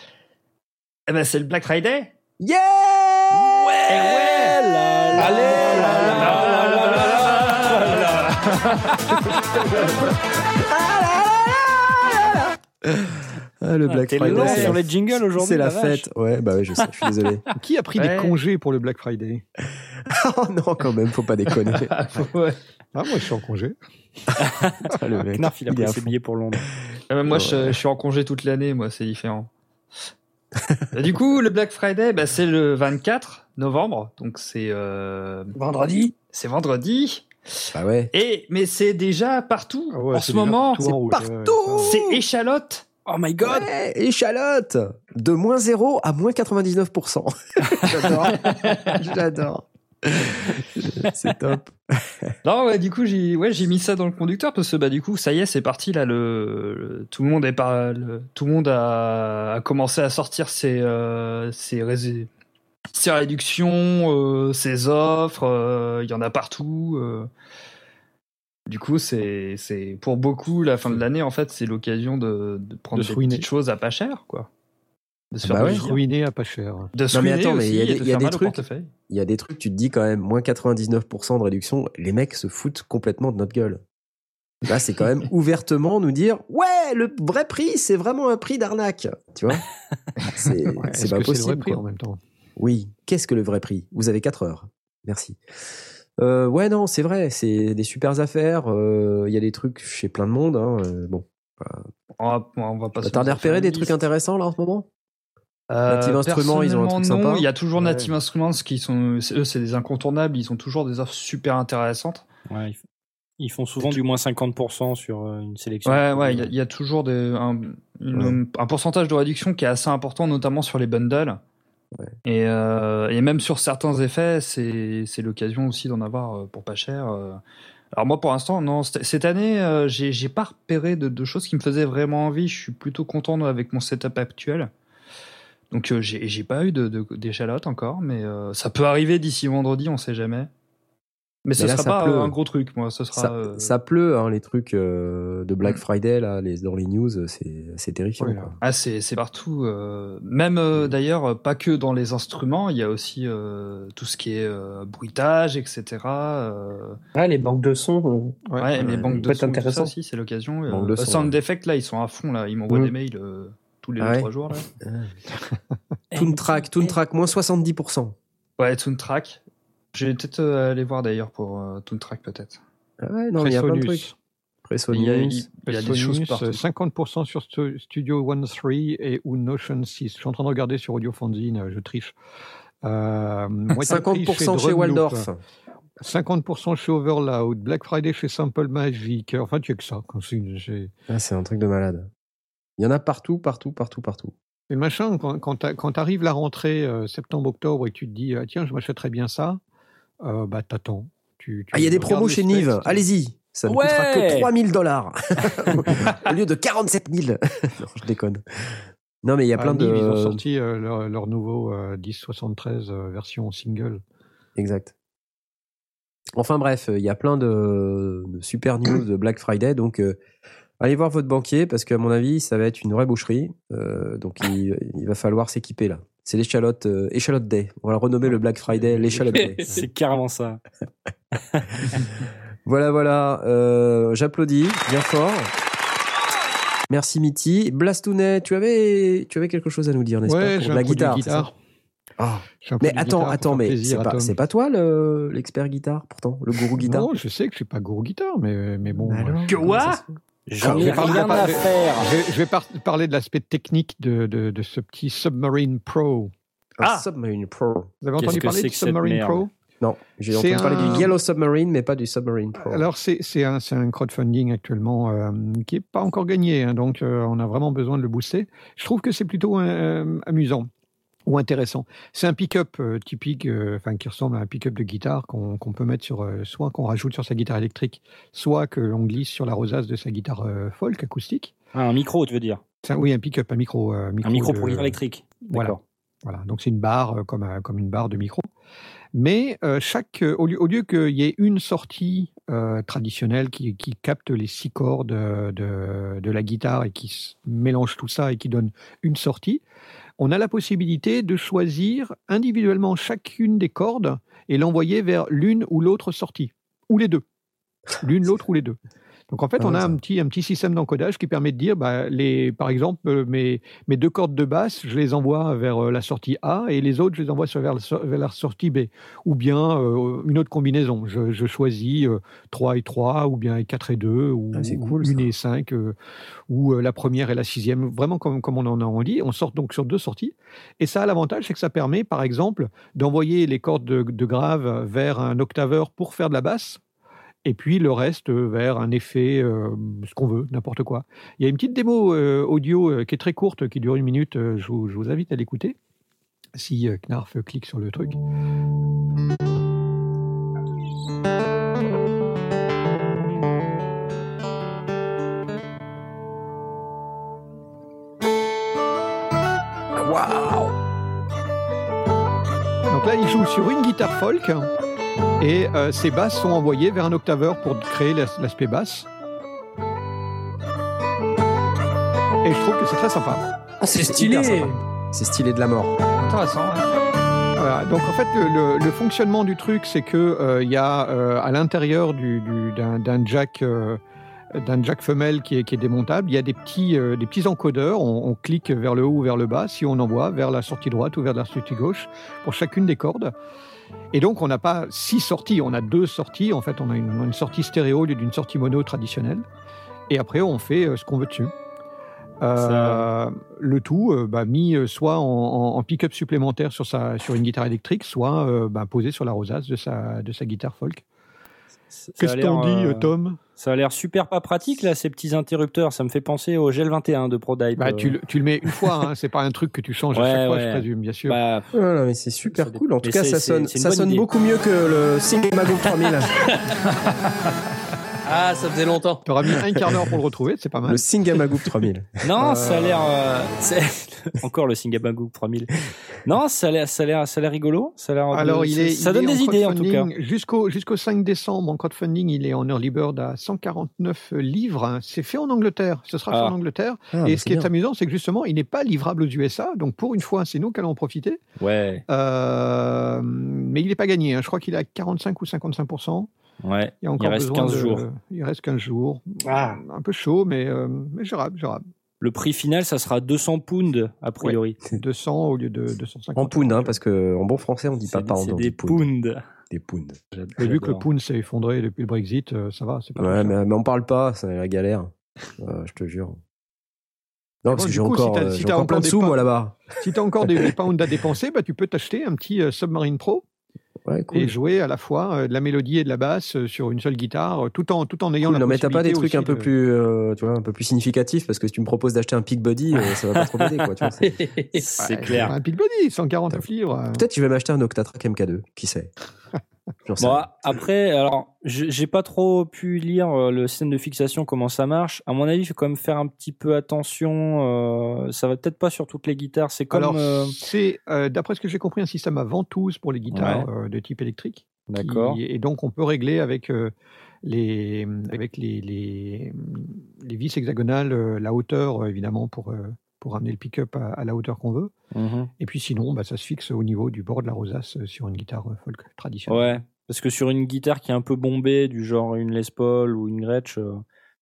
Eh ben, c'est le Black Friday. Yeah Eh ouais Allez. Ah, le Ah, Black Friday. c'est sur la- les jingles aujourd'hui. C'est la fête. Ouais, bah ouais, je sais, je suis désolé. Qui a pris Ouais. des congés pour le Black Friday? Oh non, quand même, faut pas déconner. Ouais. Ah, moi, je suis en congé. Ah, le mec, Knarf, il a il pris ses billets pour Londres. Ah, moi, Ouais. je, je suis en congé toute l'année, moi, c'est différent. Du coup, le Black Friday, bah, c'est le 24 novembre, donc c'est euh, Vendredi. c'est vendredi. Bah ouais. Et mais c'est déjà partout Ah ouais, en c'est ce moment. rouge, partout. ouais, ouais. C'est échalote. Oh my god Ouais, échalote De moins 0 à moins 99%. J'adore. J'adore. C'est top. Non, ouais, du coup, j'ai ouais, j'ai mis ça dans le conducteur parce que bah du coup, ça y est, c'est parti là. Le, le- tout le monde est pas, le- tout le monde a, a commencé à sortir ses euh, ses, rés- ses réductions, euh, ses offres. euh, Il y en a partout. Du coup, c'est pour beaucoup la fin de l'année en fait, c'est l'occasion de, de prendre De des ruiner. petites choses à pas cher, quoi. De se Bah faire ouais. Ruiné à pas cher. De se Non, mais ruiner attends, mais il y a des- y a trucs-. Il y a des trucs, tu te dis quand même, moins 99% de réduction, les mecs se foutent complètement de notre gueule. Là, c'est quand même ouvertement nous dire Ouais, le vrai prix, c'est vraiment un prix d'arnaque. Tu vois C'est Ouais, Est-ce pas que c'est le vrai possible. prix en même temps? Oui, qu'est-ce que le vrai prix? Vous avez 4 heures. Merci. Euh, ouais, non, c'est vrai, c'est des super affaires. euh, Il y a des trucs chez plein de monde. hein, euh, bon, On va, on va pas se t'as repéré des trucs intéressants là en ce moment? Euh, Native Instruments, ils ont un truc non. sympa. Il y a toujours Ouais. Native Instruments qui sont, c'est- eux, c'est des incontournables. Ils ont toujours des offres super intéressantes. Ouais, ils Ils font souvent du moins 50% sur euh, une sélection. Ouais, ouais, il y y, a toujours des, un, une- un pourcentage de réduction qui est assez important, notamment sur les bundles. Et, euh, et même sur certains effets, c'est l'occasion aussi d'en avoir euh, pour pas cher. euh. Alors moi, pour l'instant, non. Cette année, euh, j'ai pas repéré de, de choses qui me faisaient vraiment envie. Je suis plutôt content avec mon setup actuel. Donc euh, j'ai pas eu de de- d'échalote encore, mais ça peut arriver d'ici vendredi, on sait jamais. Mais ce là, sera ça pas pleut. un gros truc, moi. Ce sera. ça, euh, ça pleut, hein, les trucs euh, de Black Mm. Friday là, les, dans les news, c'est c'est terrifiant. Ouais, quoi. Ah, c'est c'est partout. euh, même euh, d'ailleurs, pas que dans les instruments, il y a aussi euh, tout ce qui est euh, bruitage, etc. Ah, les banques de son. ouais, Ouais, les banques peut de être son, tout ça intéressant. aussi, c'est l'occasion. Euh, son, Sound ouais. Effect, là, ils sont à fond, là. Ils m'envoient Mm. des mails euh, tous les Ah deux, ouais trois jours, là. Toontrack, Toontrack, moins 70%. Ouais, Toontrack. Je vais peut-être euh, aller voir d'ailleurs pour euh, Toontrack, peut-être. Ah ouais, non, il y a plein de trucs. Il y a, il- Presonus. il y a des choses Presonus, partout. 50% sur Stu- Studio One 3 et ou Notion 6. Je suis en train de regarder sur Audio Fanzine, euh, je triche. Euh, moitié prix 50% chez Waldorf. 50% chez Overloud, Black Friday chez Sample Magic. Enfin, tu as que ça. C'est Ah, c'est un truc de malade. Il y en a partout, partout, partout, partout. Et le machin, quand, quand tu arrives la rentrée euh, septembre-octobre et que tu te dis, ah, tiens, je m'achèterais bien ça, euh, bah t'attends. Tu, tu Ah, il y a des promos chez Nive. Allez-y. Ça ne Ouais. coûtera que 3000 dollars. Au lieu de 47 000. non, je déconne. Non, mais il y a Ah, plein de. Nive, Ils ont sorti euh, leur, leur nouveau euh, 1073 euh, version single. Exact. Enfin bref, il y a plein de, de super news de Black Friday. Donc, euh, allez voir votre banquier parce qu'à mon avis, ça va être une vraie boucherie. Euh, donc, il, il va falloir s'équiper là. C'est l'échalote euh, échalote Day. On va le renommer le Black Friday, l'échalote Day. c'est carrément ça. Voilà, voilà. Euh, J'applaudis bien fort. Merci Mitty. Blastounet, tu avais, tu avais quelque chose à nous dire, n'est-ce Ouais, pas pour un la guitare. guitare. Ah. Mais attends, guitare attends, mais c'est pas, toi le- l'expert guitare, pourtant, le gourou guitare. Non, je sais que je suis pas gros guitare, mais, mais bon. Alors, euh, Que comment J'en Je ai vais parler- rien à faire. je, vais- je vais par- parler de l'aspect technique de, de, de ce petit Submarine Pro. Ah Submarine Pro. Vous avez entendu parler du Submarine Pro? Non, j'ai entendu parler du Yellow Submarine, mais pas du Submarine Pro. Alors, c'est c'est un, c'est un crowdfunding actuellement euh, qui n'est pas encore gagné, hein, donc euh, on a vraiment besoin de le booster. Je trouve que c'est plutôt euh, amusant ou intéressant. C'est un pick-up euh, typique, euh, qui ressemble à un pick-up de guitare qu'on peut mettre sur, euh, soit qu'on rajoute sur sa guitare électrique, soit que l'on glisse sur la rosace de sa guitare folk acoustique. Ah, un micro, tu veux dire? Un- oui, un pick-up, un micro. euh, Un micro de- pour guitare électrique. Voilà. Voilà, donc c'est une barre comme, un- comme une barre de micro. Mais chaque, au lieu, au lieu qu'il y ait une sortie traditionnelle qui, qui capte les six cordes de, de la guitare et qui mélange tout ça et qui donne une sortie, on a la possibilité de choisir individuellement chacune des cordes et l'envoyer vers l'une ou l'autre sortie, ou les deux. L'une, l'autre ou les deux. Donc en fait, Ah on a ça. un petit, un petit système d'encodage qui permet de dire, bah, les, par exemple, euh, mes, mes deux cordes de basse, je les envoie vers euh, la sortie A et les autres, je les envoie sur- vers, vers la sortie B. Ou bien euh, une autre combinaison. Je, je choisis euh, 3 et 3, ou bien 4 et 2, ou, Ah, c'est ou cool, une ça. et 5, euh, ou la première et la sixième, vraiment comme, comme on en a dit. On sort donc sur deux sorties. Et ça a l'avantage, c'est que ça permet, par exemple, d'envoyer les cordes de, de grave vers un octaveur pour faire de la basse et puis le reste euh, vers un effet, euh, ce qu'on veut, n'importe quoi. Il y a une petite démo euh, audio qui est très courte, qui dure une minute, je, vous, je vous invite à l'écouter, si Knarf clique sur le truc. Waouh Donc là, il joue sur une guitare folk, et euh, ces basses sont envoyées vers un octaveur pour créer l'as- l'aspect basse. Et je trouve que c'est très sympa. Ah, c'est stylé. C'est stylé de la mort. Intéressant. ouais. Voilà, donc en fait, le, le- le fonctionnement du truc, c'est que euh, y a euh, à l'intérieur du, du- d'un, d'un jack, euh, d'un jack femelle qui est, qui est démontable, il y a des petits, euh, des petits encodeurs. On, on clique vers le haut ou vers le bas si on envoie vers la sortie droite ou vers la sortie gauche pour chacune des cordes. Et donc, on n'a pas six sorties, on a deux sorties. En fait, on a une, une sortie stéréo au lieu d'une sortie mono traditionnelle. Et après, on fait euh, ce qu'on veut dessus. Euh, le tout euh, bah, mis soit en, pick-up supplémentaire sur, sa, sur une guitare électrique, soit euh, bah, posé sur la rosace de sa, de sa guitare folk. Qu'est-ce euh, euh, Tom? Ça a l'air super pas pratique là, ces petits interrupteurs. Ça me fait penser au Gel 21 de ProDype. bah, euh. tu, le- tu le mets une fois, hein, c'est pas un truc que tu changes à Ouais, chaque fois, je présume, bien sûr. Bah, Voilà, mais c'est super cool. En tout cas, ça sonne, ça sonne idée. beaucoup mieux que le Sigma Group 3000. Ah, ça faisait longtemps. T'auras mis un quart d'heure pour le retrouver, c'est pas mal. le Singama Group 3000. non, Euh. ça a l'air. euh, Encore le Singapore 3000. Non, ça a l'air, ça a l'air, ça a l'air rigolo. Ça a l'air. Alors, de- il est, ça il donne est des idées en tout cas. Jusqu'au jusqu'au 5 décembre, en crowdfunding, il est en early bird à 149 livres. C'est fait en Angleterre. Ce sera fait Ah. en Angleterre. Ah, Et mais ce qui est amusant, c'est que justement, il n'est pas livrable aux USA. Donc, pour une fois, c'est nous qui allons en profiter. Ouais, Euh, mais il n'est pas gagné. hein. Je crois qu'il est à 45 ou 55 ouais. Il y a encore reste besoin 15 de- jours. Il reste 15 jours. Ah. Un peu chaud, mais, euh, mais gérable, gérable. Le prix final, ça sera 200 pounds a priori. 200 au lieu de 250. En pound, hein, parce que en bon français, on dit pas C'est, pound. c'est on des pounds. Des pounds. Mais vu que le pound s'est effondré depuis le Brexit, euh, ça va. C'est pas trop Ouais, cher. mais, mais on parle pas, c'est la galère. Euh, je te jure. Non, parce Bon, que du j'ai encore, si euh, si encore plein de des sous, moi, là-bas. Si tu as encore des, des pounds à dépenser, bah, tu peux t'acheter un petit euh, Submarine Pro Ouais, et jouer à la fois euh, de la mélodie et de la basse euh, sur une seule guitare, euh, tout en, tout en ayant Cool, la non, mais t'as pas des trucs un peu de- plus, euh, tu vois, un peu plus significatifs parce que si tu me proposes d'acheter un Peak Body, euh, ça va pas trop m'aider, quoi. C'est- Ouais, clair. Un Big Body, 149 livres. euh. Peut-être que je vais m'acheter un Octatrack MK2, qui sait? Bon, après, alors, j'ai pas trop pu lire euh, le système de fixation, comment ça marche. À mon avis, il faut quand même faire un petit peu attention. euh, ça va peut-être pas sur toutes les guitares. C'est comme. Alors, euh, c'est, euh, d'après ce que j'ai compris, un système à ventouse pour les guitares de type électrique. qui- D'accord. Et donc, on peut régler avec, les, avec les, les, les vis hexagonales la hauteur, évidemment, pour, pour amener le pick-up à, à la hauteur qu'on veut. Mhm. Et puis sinon, bah, ça se fixe au niveau du bord de la rosace euh, sur une guitare euh, folk traditionnelle. Ouais. Parce que sur une guitare qui est un peu bombée, du genre une Les Paul ou une Gretsch, euh,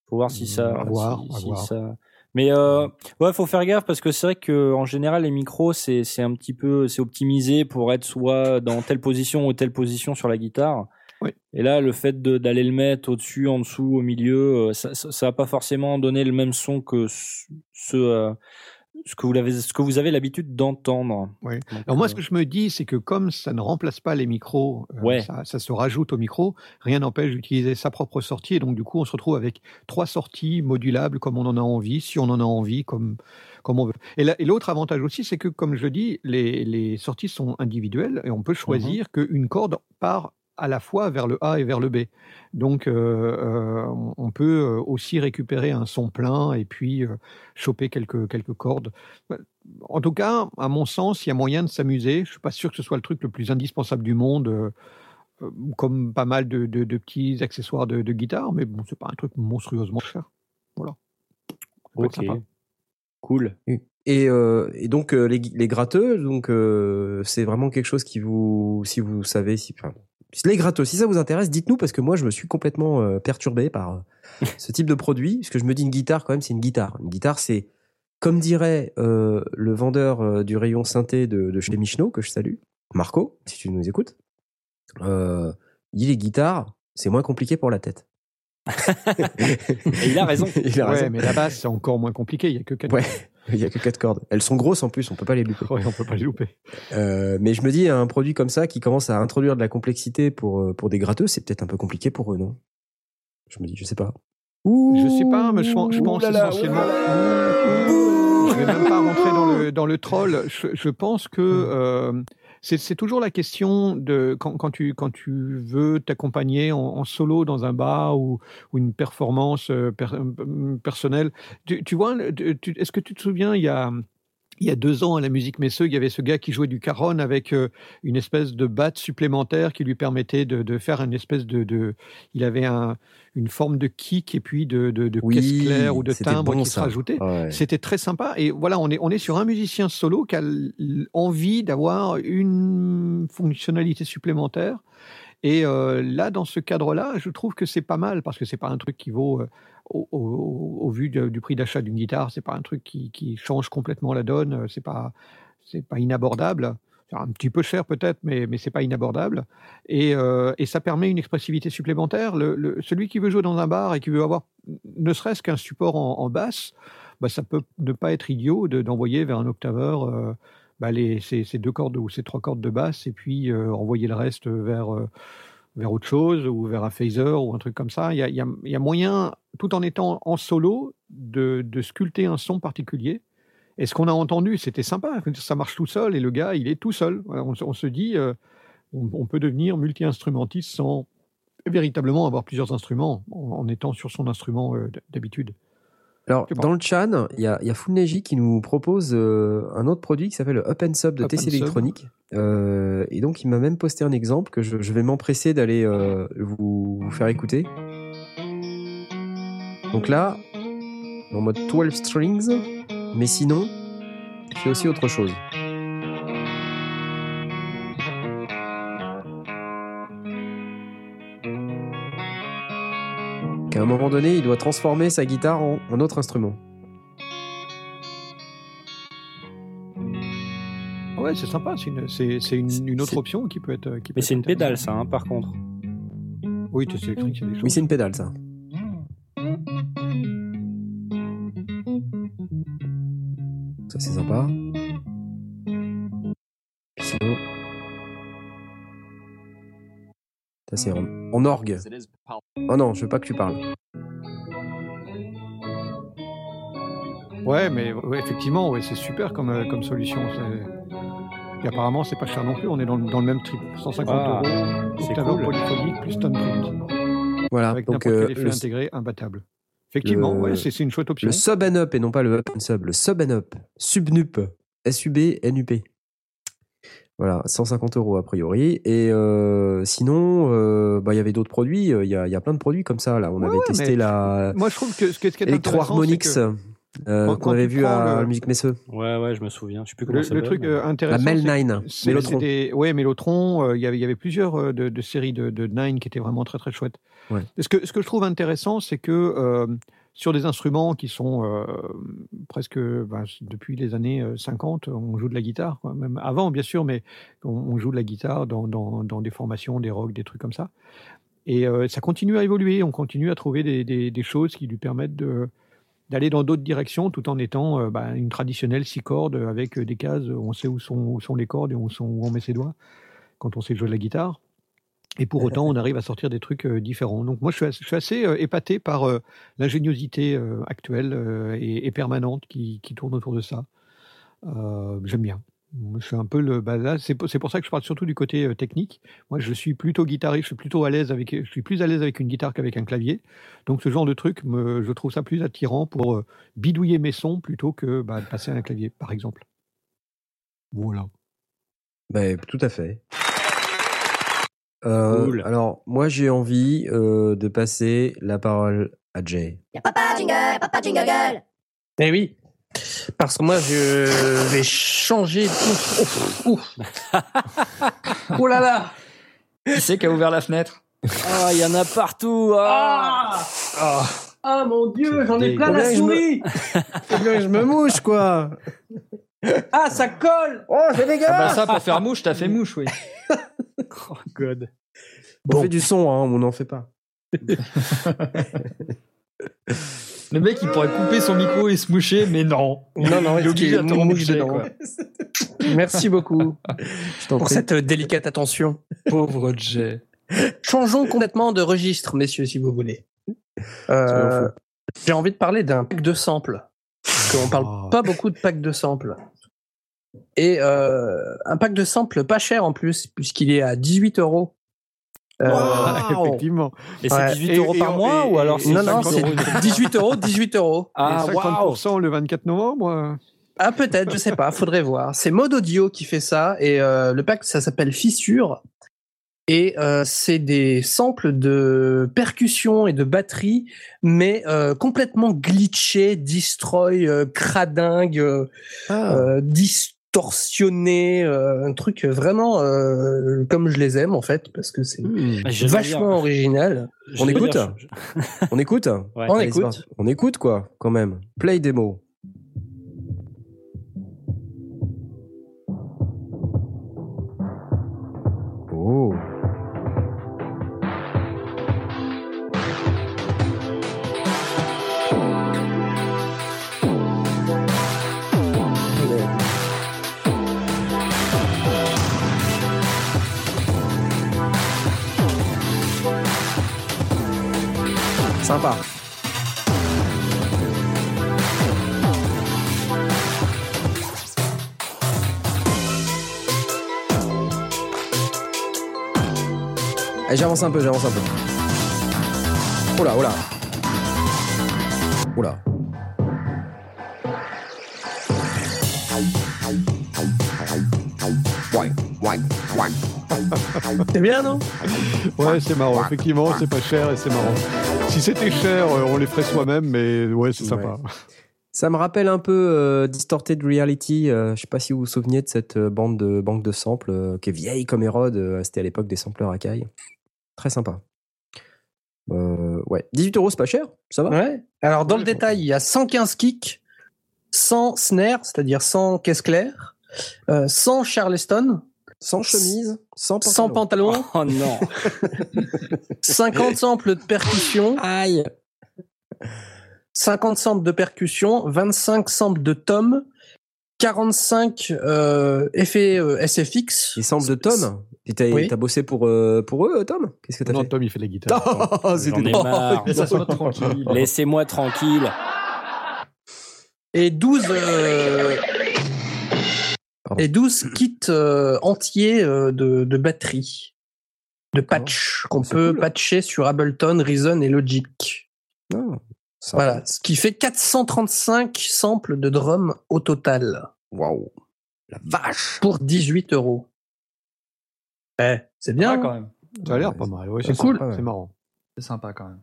faut voir si ça. À voir, si- à si voir. ça- Mais euh, ouais, faut faire gaffe parce que c'est vrai que en général les micros c'est c'est un petit peu c'est optimisé pour être soit dans telle position ou telle position sur la guitare. Oui. Et là, le fait d'aller le mettre au-dessus, en dessous, au milieu, ça, va pas forcément donner le même son que ce, ce, ce que vous avez, ce que vous avez l'habitude d'entendre. Oui. Alors moi, euh, ce que je me dis, c'est que comme ça ne remplace pas les micros, euh, ça, ça se rajoute au micro, rien n'empêche d'utiliser sa propre sortie. Et donc, du coup, on se retrouve avec trois sorties modulables comme on en a envie, si on en a envie, comme, comme on veut. Et la- et l'autre avantage aussi, c'est que, comme je dis, les, les sorties sont individuelles et on peut choisir qu'une corde part à la fois vers le A et vers le B. Donc, euh, euh, on- peut euh, aussi récupérer un son plein et puis euh, choper quelques, quelques cordes. En tout cas, à mon sens, il y a moyen de s'amuser. Je ne suis pas sûr que ce soit le truc le plus indispensable du monde, euh, comme pas mal de, de- de petits accessoires de, de guitare, mais bon, c'est pas un truc monstrueusement cher. Voilà. Ok. sympa. Cool. Et, euh, et donc euh, les, les gratteux, donc euh, c'est vraiment quelque chose qui vous, si vous savez, si, enfin, Les gratos, si ça vous intéresse, dites-nous parce que moi je me suis complètement euh, perturbé par euh, ce type de produit. Parce que je me dis une guitare quand même, c'est une guitare. Une guitare, c'est comme dirait euh, le vendeur euh, du rayon synthé de, de chez Michno que je salue, Marco, si tu nous écoutes. Euh, il dit les guitares, c'est moins compliqué pour la tête. Et il a raison. il a Ouais, raison. mais la basse, c'est encore moins compliqué. Il y a que quatre. Ouais. Il y a que quatre cordes. Elles sont grosses en plus, on peut pas les louper. Ouais, on peut pas les louper. Euh, mais je me dis, un produit comme ça qui commence à introduire de la complexité pour, euh, pour des gratteux, c'est peut-être un peu compliqué pour eux, non? Je me dis, je sais pas. Je sais pas, mais je, pense- je pense Ouh là là, essentiellement. ouh là. Je vais même pas rentrer dans le, dans le troll. Je, je pense que euh, c'est toujours la question de quand, tu, quand tu veux t'accompagner en, solo dans un bar ou, une performance euh, euh, personnelle. Tu, vois, est-ce que tu te souviens, il y a. Il y a deux ans, à la musique Messeux, il y avait ce gars qui jouait du caron avec euh, une espèce de batte supplémentaire qui lui permettait de, de faire une espèce de, de il avait un, une forme de kick et puis de, de, de Oui, caisse claire ou de timbre bon, qui se ça. rajoutait. Ouais. C'était très sympa. Et voilà, on est, on est sur un musicien solo qui a envie d'avoir une fonctionnalité supplémentaire. Et euh, là, dans ce cadre-là, je trouve que c'est pas mal parce que c'est pas un truc qui vaut, euh, au, vu du prix d'achat d'une guitare, c'est pas un truc qui, change complètement la donne. euh, C'est pas, c'est pas inabordable. C'est un petit peu cher peut-être, mais, mais c'est pas inabordable. Et, euh, ça permet une expressivité supplémentaire. Celui qui veut jouer dans un bar et qui veut avoir ne serait-ce qu'un support en, basse, bah, ça peut ne pas être idiot de- d'envoyer vers un octaveur euh, bah, les, ces, deux cordes ou ces trois cordes de basse et puis euh, envoyer le reste vers, vers autre chose ou vers un phaser ou un truc comme ça. Il y a, y a- moyen, tout en étant en solo, de, de sculpter un son particulier. Et ce qu'on a entendu, c'était sympa. Ça marche tout seul et le gars, il est tout seul. On, se- dit, euh, on, peut devenir multi-instrumentiste sans véritablement avoir plusieurs instruments en, étant sur son instrument euh, d'habitude. Alors, dans le chat, il y a, il y a Funeji qui nous propose euh, un autre produit qui s'appelle le Up and Sub de Up TC. Electronic. Euh, et donc, il m'a même posté un exemple que je, je vais m'empresser d'aller euh, vous, vous faire écouter. Donc là, en mode 12 strings, mais sinon, il fait aussi autre chose. Qu'à un moment donné, il doit transformer sa guitare en un autre instrument. Ouais, c'est sympa. C'est une, c'est, c'est une, une autre C'est- option qui peut être. Qui peut Mais c'est une pédale, ça, hein, par contre. Oui, tu sais, électrique, a des choses. Oui, c'est une pédale, ça. Ça, c'est sympa. Puis Sinon. Ça, c'est en, en orgue. Oh non, je veux pas que tu parles. Ouais, mais ouais, effectivement, ouais, c'est super comme, euh, comme solution. Et apparemment, c'est pas cher non plus. On est dans, le- dans le même trip. 150 Ah, euros, c'est octaveur cool. polyphonique plus tone print. Voilà, Avec donc euh, effet le, intégré, imbattable. Effectivement, le- ouais, c'est, c'est une chouette option. le sub and up et non pas le up and sub. Le sub and up. Subnup. S-U-B-N-U-P. Voilà, 150 euros a priori. Et euh, sinon, euh, bah, il y avait d'autres produits. Il y a, il y a plein de produits comme ça. Là, on Ouais, avait ouais, testé la Moi, je trouve que ce qui est, ce qui est intéressant, Electro-Harmonix c'est que euh, qu'on avait vu à le- la musique Messeux. Ouais, ouais, je me souviens. Je sais plus comment le, ça le truc mais- euh, La intéressant, Mel c'est 9. C'est- Mellotron. c'était- Ouais, Mellotron, euh, il y avait- il y avait plusieurs euh, de, de séries de, de Nine qui étaient vraiment très très chouettes. Ouais. Ce, que, ce que je trouve intéressant, c'est que euh, sur des instruments qui sont euh, presque ben, depuis les années euh, 50, on joue de la guitare, même avant bien sûr, mais on, joue de la guitare dans, des formations, des rocks, des trucs comme ça. Et euh, ça continue à évoluer, on continue à trouver des, choses qui lui permettent d'aller dans d'autres directions tout en étant euh, bah, une traditionnelle six cordes avec euh, des cases on sait où sont, les cordes et où on met ses doigts quand on sait jouer de la guitare. Et pour autant, on arrive à sortir des trucs euh, différents. Donc moi, je suis assez, je suis assez, euh, épaté par euh, l'ingéniosité actuelle et, et permanente qui, qui tourne autour de ça. J'aime bien. Je suis un peu le. Bah c'est pour, ça que je parle surtout du côté technique. Moi, je suis plutôt guitariste. Je suis plutôt à l'aise avec. Je suis plus à l'aise avec une guitare qu'avec un clavier. Donc, ce genre de truc, me, je trouve ça plus attirant pour bidouiller mes sons plutôt que bah, de passer à un clavier, par exemple. Voilà. Ben, tout à fait. Euh, Cool. Alors, moi, j'ai envie euh, de passer la parole à Jay. Y'a papa jingle, y'a papa jingle gueule. Eh oui. Parce que moi, je vais changer. Ouf, ouf, ouf. oh là là Qui c'est qui a ouvert la fenêtre? Ah, il y en a partout. Ah. Ah Ah mon dieu, j'en ai plein la souris que je me mouche, quoi. Ah, ça colle Oh, c'est dégueulasse. Ah bah ça, pour faire mouche, t'as fait mouche, oui. Oh, God. On fait du son, hein, on n'en fait pas. Le mec, il pourrait couper son micro et se moucher, mais non. Non, non, il est obligé de te mouche dedans. quoi. Merci beaucoup pour prie. cette euh, délicate attention. Pauvre Jay. Changeons complètement de registre, messieurs, si vous voulez. Euh. J'ai envie de parler d'un pack de samples. Parce qu'on parle Oh. pas beaucoup de packs de samples. Et euh, un pack de samples pas cher en plus, puisqu'il est à 18 euros. Euh. Effectivement. Et c'est Ouais. 18 Et- euros et par mois et- ou alors non, non, 50 c'est euros 18 euros, 18 euros. Ah, et waouh 50% le 24 novembre. Ah, peut-être, je sais pas, faudrait voir. C'est Mode Audio qui fait ça, et euh, le pack, ça s'appelle Fissure. Et euh, c'est des samples de percussions et de batterie, mais euh, complètement glitchés, destroy, euh, cradingue, euh, Ah. euh, distorsionné, euh, un truc vraiment euh, comme je les aime en fait, parce que c'est Hmm. Ah, vachement original. je On écoute dire, je- On écoute Ouais. On écoute. On écoute, quoi, quand même. Play démo. Allez, j'avance un peu, j'avance un peu. Oula, oula. Oula. Ouais, ouais, ouais. C'est bien, non? Ouais, c'est marrant. Effectivement, c'est pas cher et c'est marrant. Si c'était cher, euh, on les ferait soi-même, mais ouais, c'est sympa. Ça me rappelle un peu euh, Distorted Reality. euh, je sais pas si vous vous souvenez de cette euh, bande de banque de samples euh, qui est vieille comme Hérode. euh, C'était à l'époque des sampleurs à caille. Très sympa. Euh, ouais, 18 euros, c'est pas cher, ça va? Ouais. Alors, dans Ouais, le détail, il y a 115 kicks, 100 snares, c'est-à-dire 100 caisses claires, euh, 100 charleston, Sans chemise, sans pantalon. 100 pantalons, Oh non 50 samples de percussion, Aïe 50 samples de percussion, 25 samples de tomes, 45 euh, effets euh, SFX. Les samples de Tom? T'as Oui. t'as bossé pour, euh, pour eux, Tom? Qu'est-ce que t'as Non, fait? Tom, il fait la guitare. Oh, c'est J'en ai marre. Tranquille. Laissez-moi tranquille Et 12, euh, Pardon. Et 12 kits euh, entiers euh, de, de batterie, de patch, qu'on C'est peut cool. patcher sur Ableton, Reason et Logic. Ça- Voilà, ce qui fait 435 samples de drum au total Waouh La vache pour 18 euros. Eh, c'est bien. Bien quand même. Ça a l'air pas mal. Ouais, c'est cool. C'est marrant. C'est sympa quand même.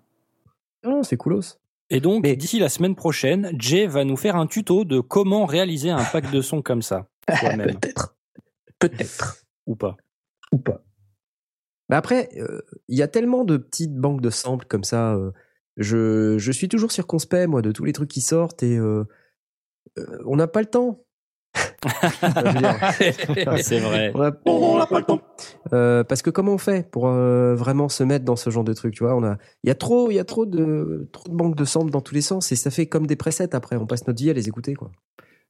Non, c'est coolos. Et donc, Mais- d'ici la semaine prochaine, Jay va nous faire un tuto de comment réaliser un pack de son comme ça, Peut-être. Peut-être. ou pas. Ou pas. Mais après, euh, il y a tellement de petites banques de samples comme ça. euh, je, je suis toujours circonspect, moi, de tous les trucs qui sortent et euh, on n'a pas le temps. C'est vrai. on n'a pas le temps. Parce que comment on fait pour vraiment se mettre dans ce genre de truc, tu vois? On a, Il y a trop, il y a trop de, trop de banques de samples dans tous les sens et ça fait comme des presets après. On passe notre vie à les écouter, quoi.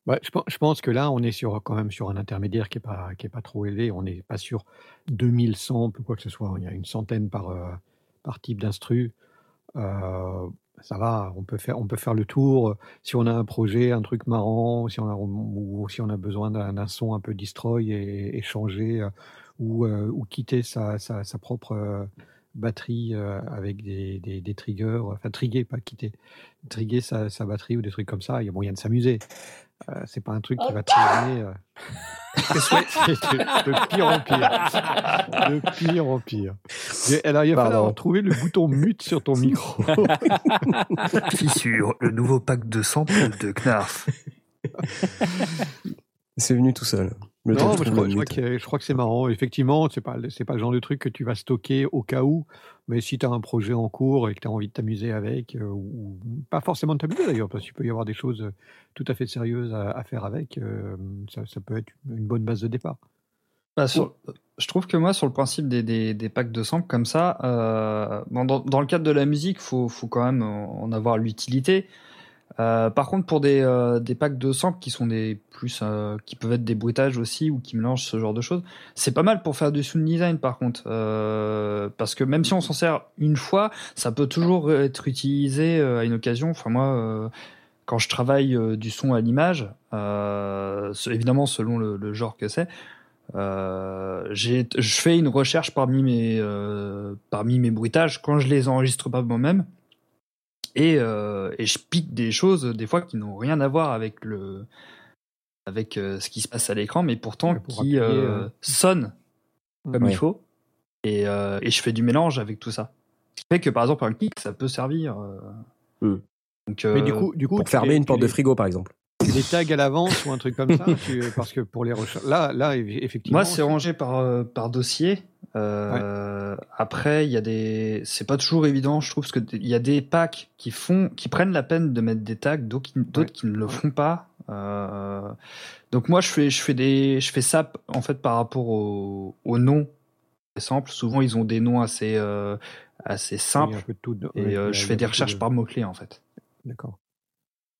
Je, pense, que là, on est sur, quand même sur un intermédiaire qui n'est pas, qui est pas trop élevé. On n'est pas sur 2000 samples ou quoi que ce soit. Il y a une centaine par, euh, par type d'instru. Euh, ça va, on peut, faire, on peut faire le tour. Si on a un projet, un truc marrant, si on a, ou si on a besoin d'un son un peu destroy et, changer, euh, ou, ou quitter sa, sa, propre batterie avec des, des, des triggers, enfin triguer, pas quitter, triguer sa, sa batterie ou des trucs comme ça. Il y a moyen de s'amuser. Euh, c'est pas un truc qui va te réveiller. euh. de, pire en pire. De pire en pire. Alors, il va Pardon. falloir trouver le bouton mute sur ton micro. Fissure, le nouveau pack de samples de Knarf. C'est venu tout seul. Le Non, je crois, je crois que, je crois que c'est marrant. Effectivement, c'est pas, c'est pas le genre de truc que tu vas stocker au cas où. Mais si tu as un projet en cours et que tu as envie de t'amuser avec, euh, ou pas forcément de t'amuser d'ailleurs, parce qu'il peut y avoir des choses euh, tout à fait sérieuses à, à faire avec, euh, ça, ça peut être une bonne base de départ. Bah, sur- je trouve que moi, sur le principe des, des, des packs de samples comme ça, euh, bon, dans, dans le cadre de la musique, faut, faut quand même en avoir l'utilité. Euh, par contre, pour des, euh, des packs de samples qui sont des plus, euh, qui peuvent être des bruitages aussi ou qui mélangent ce genre de choses, c'est pas mal pour faire du sound design. Par contre, parce que même si on s'en sert une fois, ça peut toujours être utilisé à une occasion. Enfin moi. quand je travaille du son à l'image, évidemment selon le, genre que c'est, euh, je fais une recherche parmi mes, parmi mes bruitages quand je les enregistre pas moi-même. Et, euh, et je pique des choses, des fois, qui n'ont rien à voir avec, le, avec euh, ce qui se passe à l'écran, mais pourtant Ouais, pour qui euh, euh. sonnent comme Ouais. il faut. Et, euh, et je fais du mélange avec tout ça. Ce qui fait que, par exemple, un kick, ça peut servir. euh. Hmm. Donc, Mais du coup, du coup Pour fermer une porte de frigo, par exemple. Les tags à l'avance ou un truc comme ça tu- Parce que pour les recherches. Là, là eff- effectivement. Moi, c'est rangé par, euh, par dossier. Euh, Après, il y a des, c'est pas toujours évident, je trouve, parce que il y a des packs qui font, qui prennent la peine de mettre des tags, d'autres qui, ne le font pas. Euh, donc moi, je fais, je fais des, je fais ça en fait par rapport au, au nom des samples. Souvent, ils ont des noms assez, euh, assez simples. de tout, et euh, je fais des recherches de- par mots clés en fait. D'accord.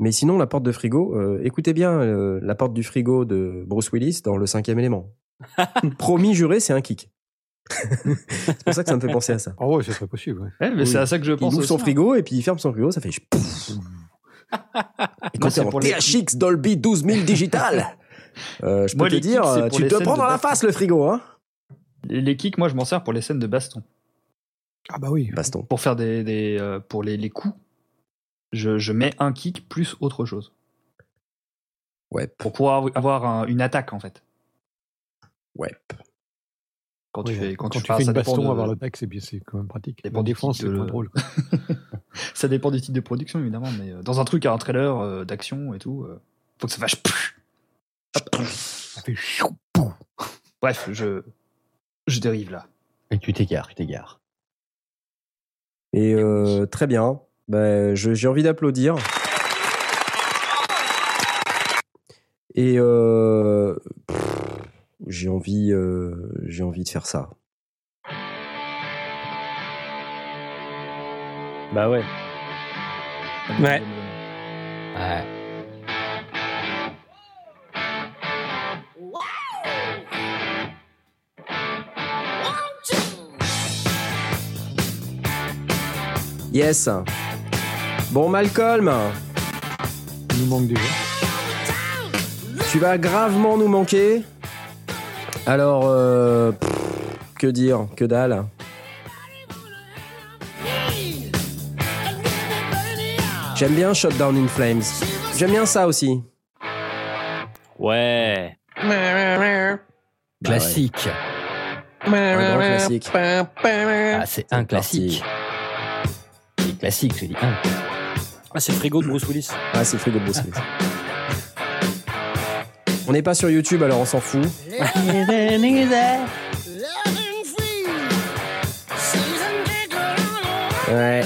Mais sinon, la porte de frigo, euh, écoutez bien euh, la porte du frigo de Bruce Willis dans Le Cinquième élément. Promis juré, c'est un kick. c'est pour ça que ça me fait penser à ça. Oh ouais, c'est très possible. ouais. Ouais, mais Oui. c'est à ça que je Il pense. ouvre son hein. frigo et puis il ferme son frigo, ça fait. Et quand c'est pour les- THX Dolby 12000 digital, euh, je peux Moi, te les dire, kicks, tu les te prends dans la baston. face le frigo, hein Les, les kicks, moi, je m'en sers pour les scènes de baston. Ah bah oui. Baston. pour faire des, des euh, pour les, les coups, je, je mets un kick plus autre chose Ouais, pour pouvoir avoir un- une attaque en fait. ouais. Quand Oui, tu fais quand, quand tu, tu fais une baston, de- avoir l'attaque, c'est bien, c'est quand même pratique. dépend En du défense, type c'est moins drôle. ça dépend du type de production évidemment, mais euh, dans un truc à un trailer euh, d'action et tout, euh, faut que ça fasse. Ça fait. Bref, je je dérive là. Et tu t'égares, tu t'égares. Et euh, très bien. Ben, je- j'ai envie d'applaudir. Et euh, pff, j'ai envie, euh, j'ai envie de faire ça. Bah ouais. Ouais. Ouais. Yes. Bon, Malcolm, Il nous manque déjà. tu vas gravement nous manquer. Alors, euh, pff, que dire, que dalle. J'aime bien Shutdown in Flames. J'aime bien ça aussi. Ouais. Classique. Un grand classique. Ah, c'est un classique. C'est classique, je dis un. Ah, c'est le frigo de Bruce Willis. Ah, c'est le frigo de Bruce Willis. On n'est pas sur YouTube, alors on s'en fout. Ouais.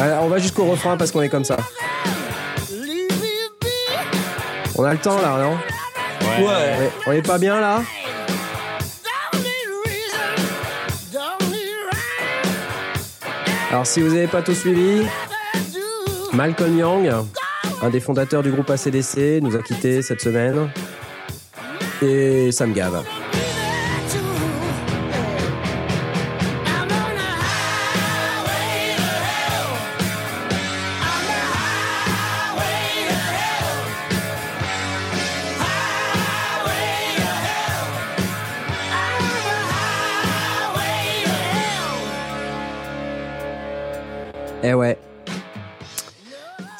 Alors, on va jusqu'au refrain parce qu'on est comme ça. On a le temps là, non Ouais. Ouais. On est pas bien là Alors si vous n'avez pas tout suivi, Malcolm Young, un des fondateurs du groupe ACDC, nous a quittés cette semaine. Et ça me.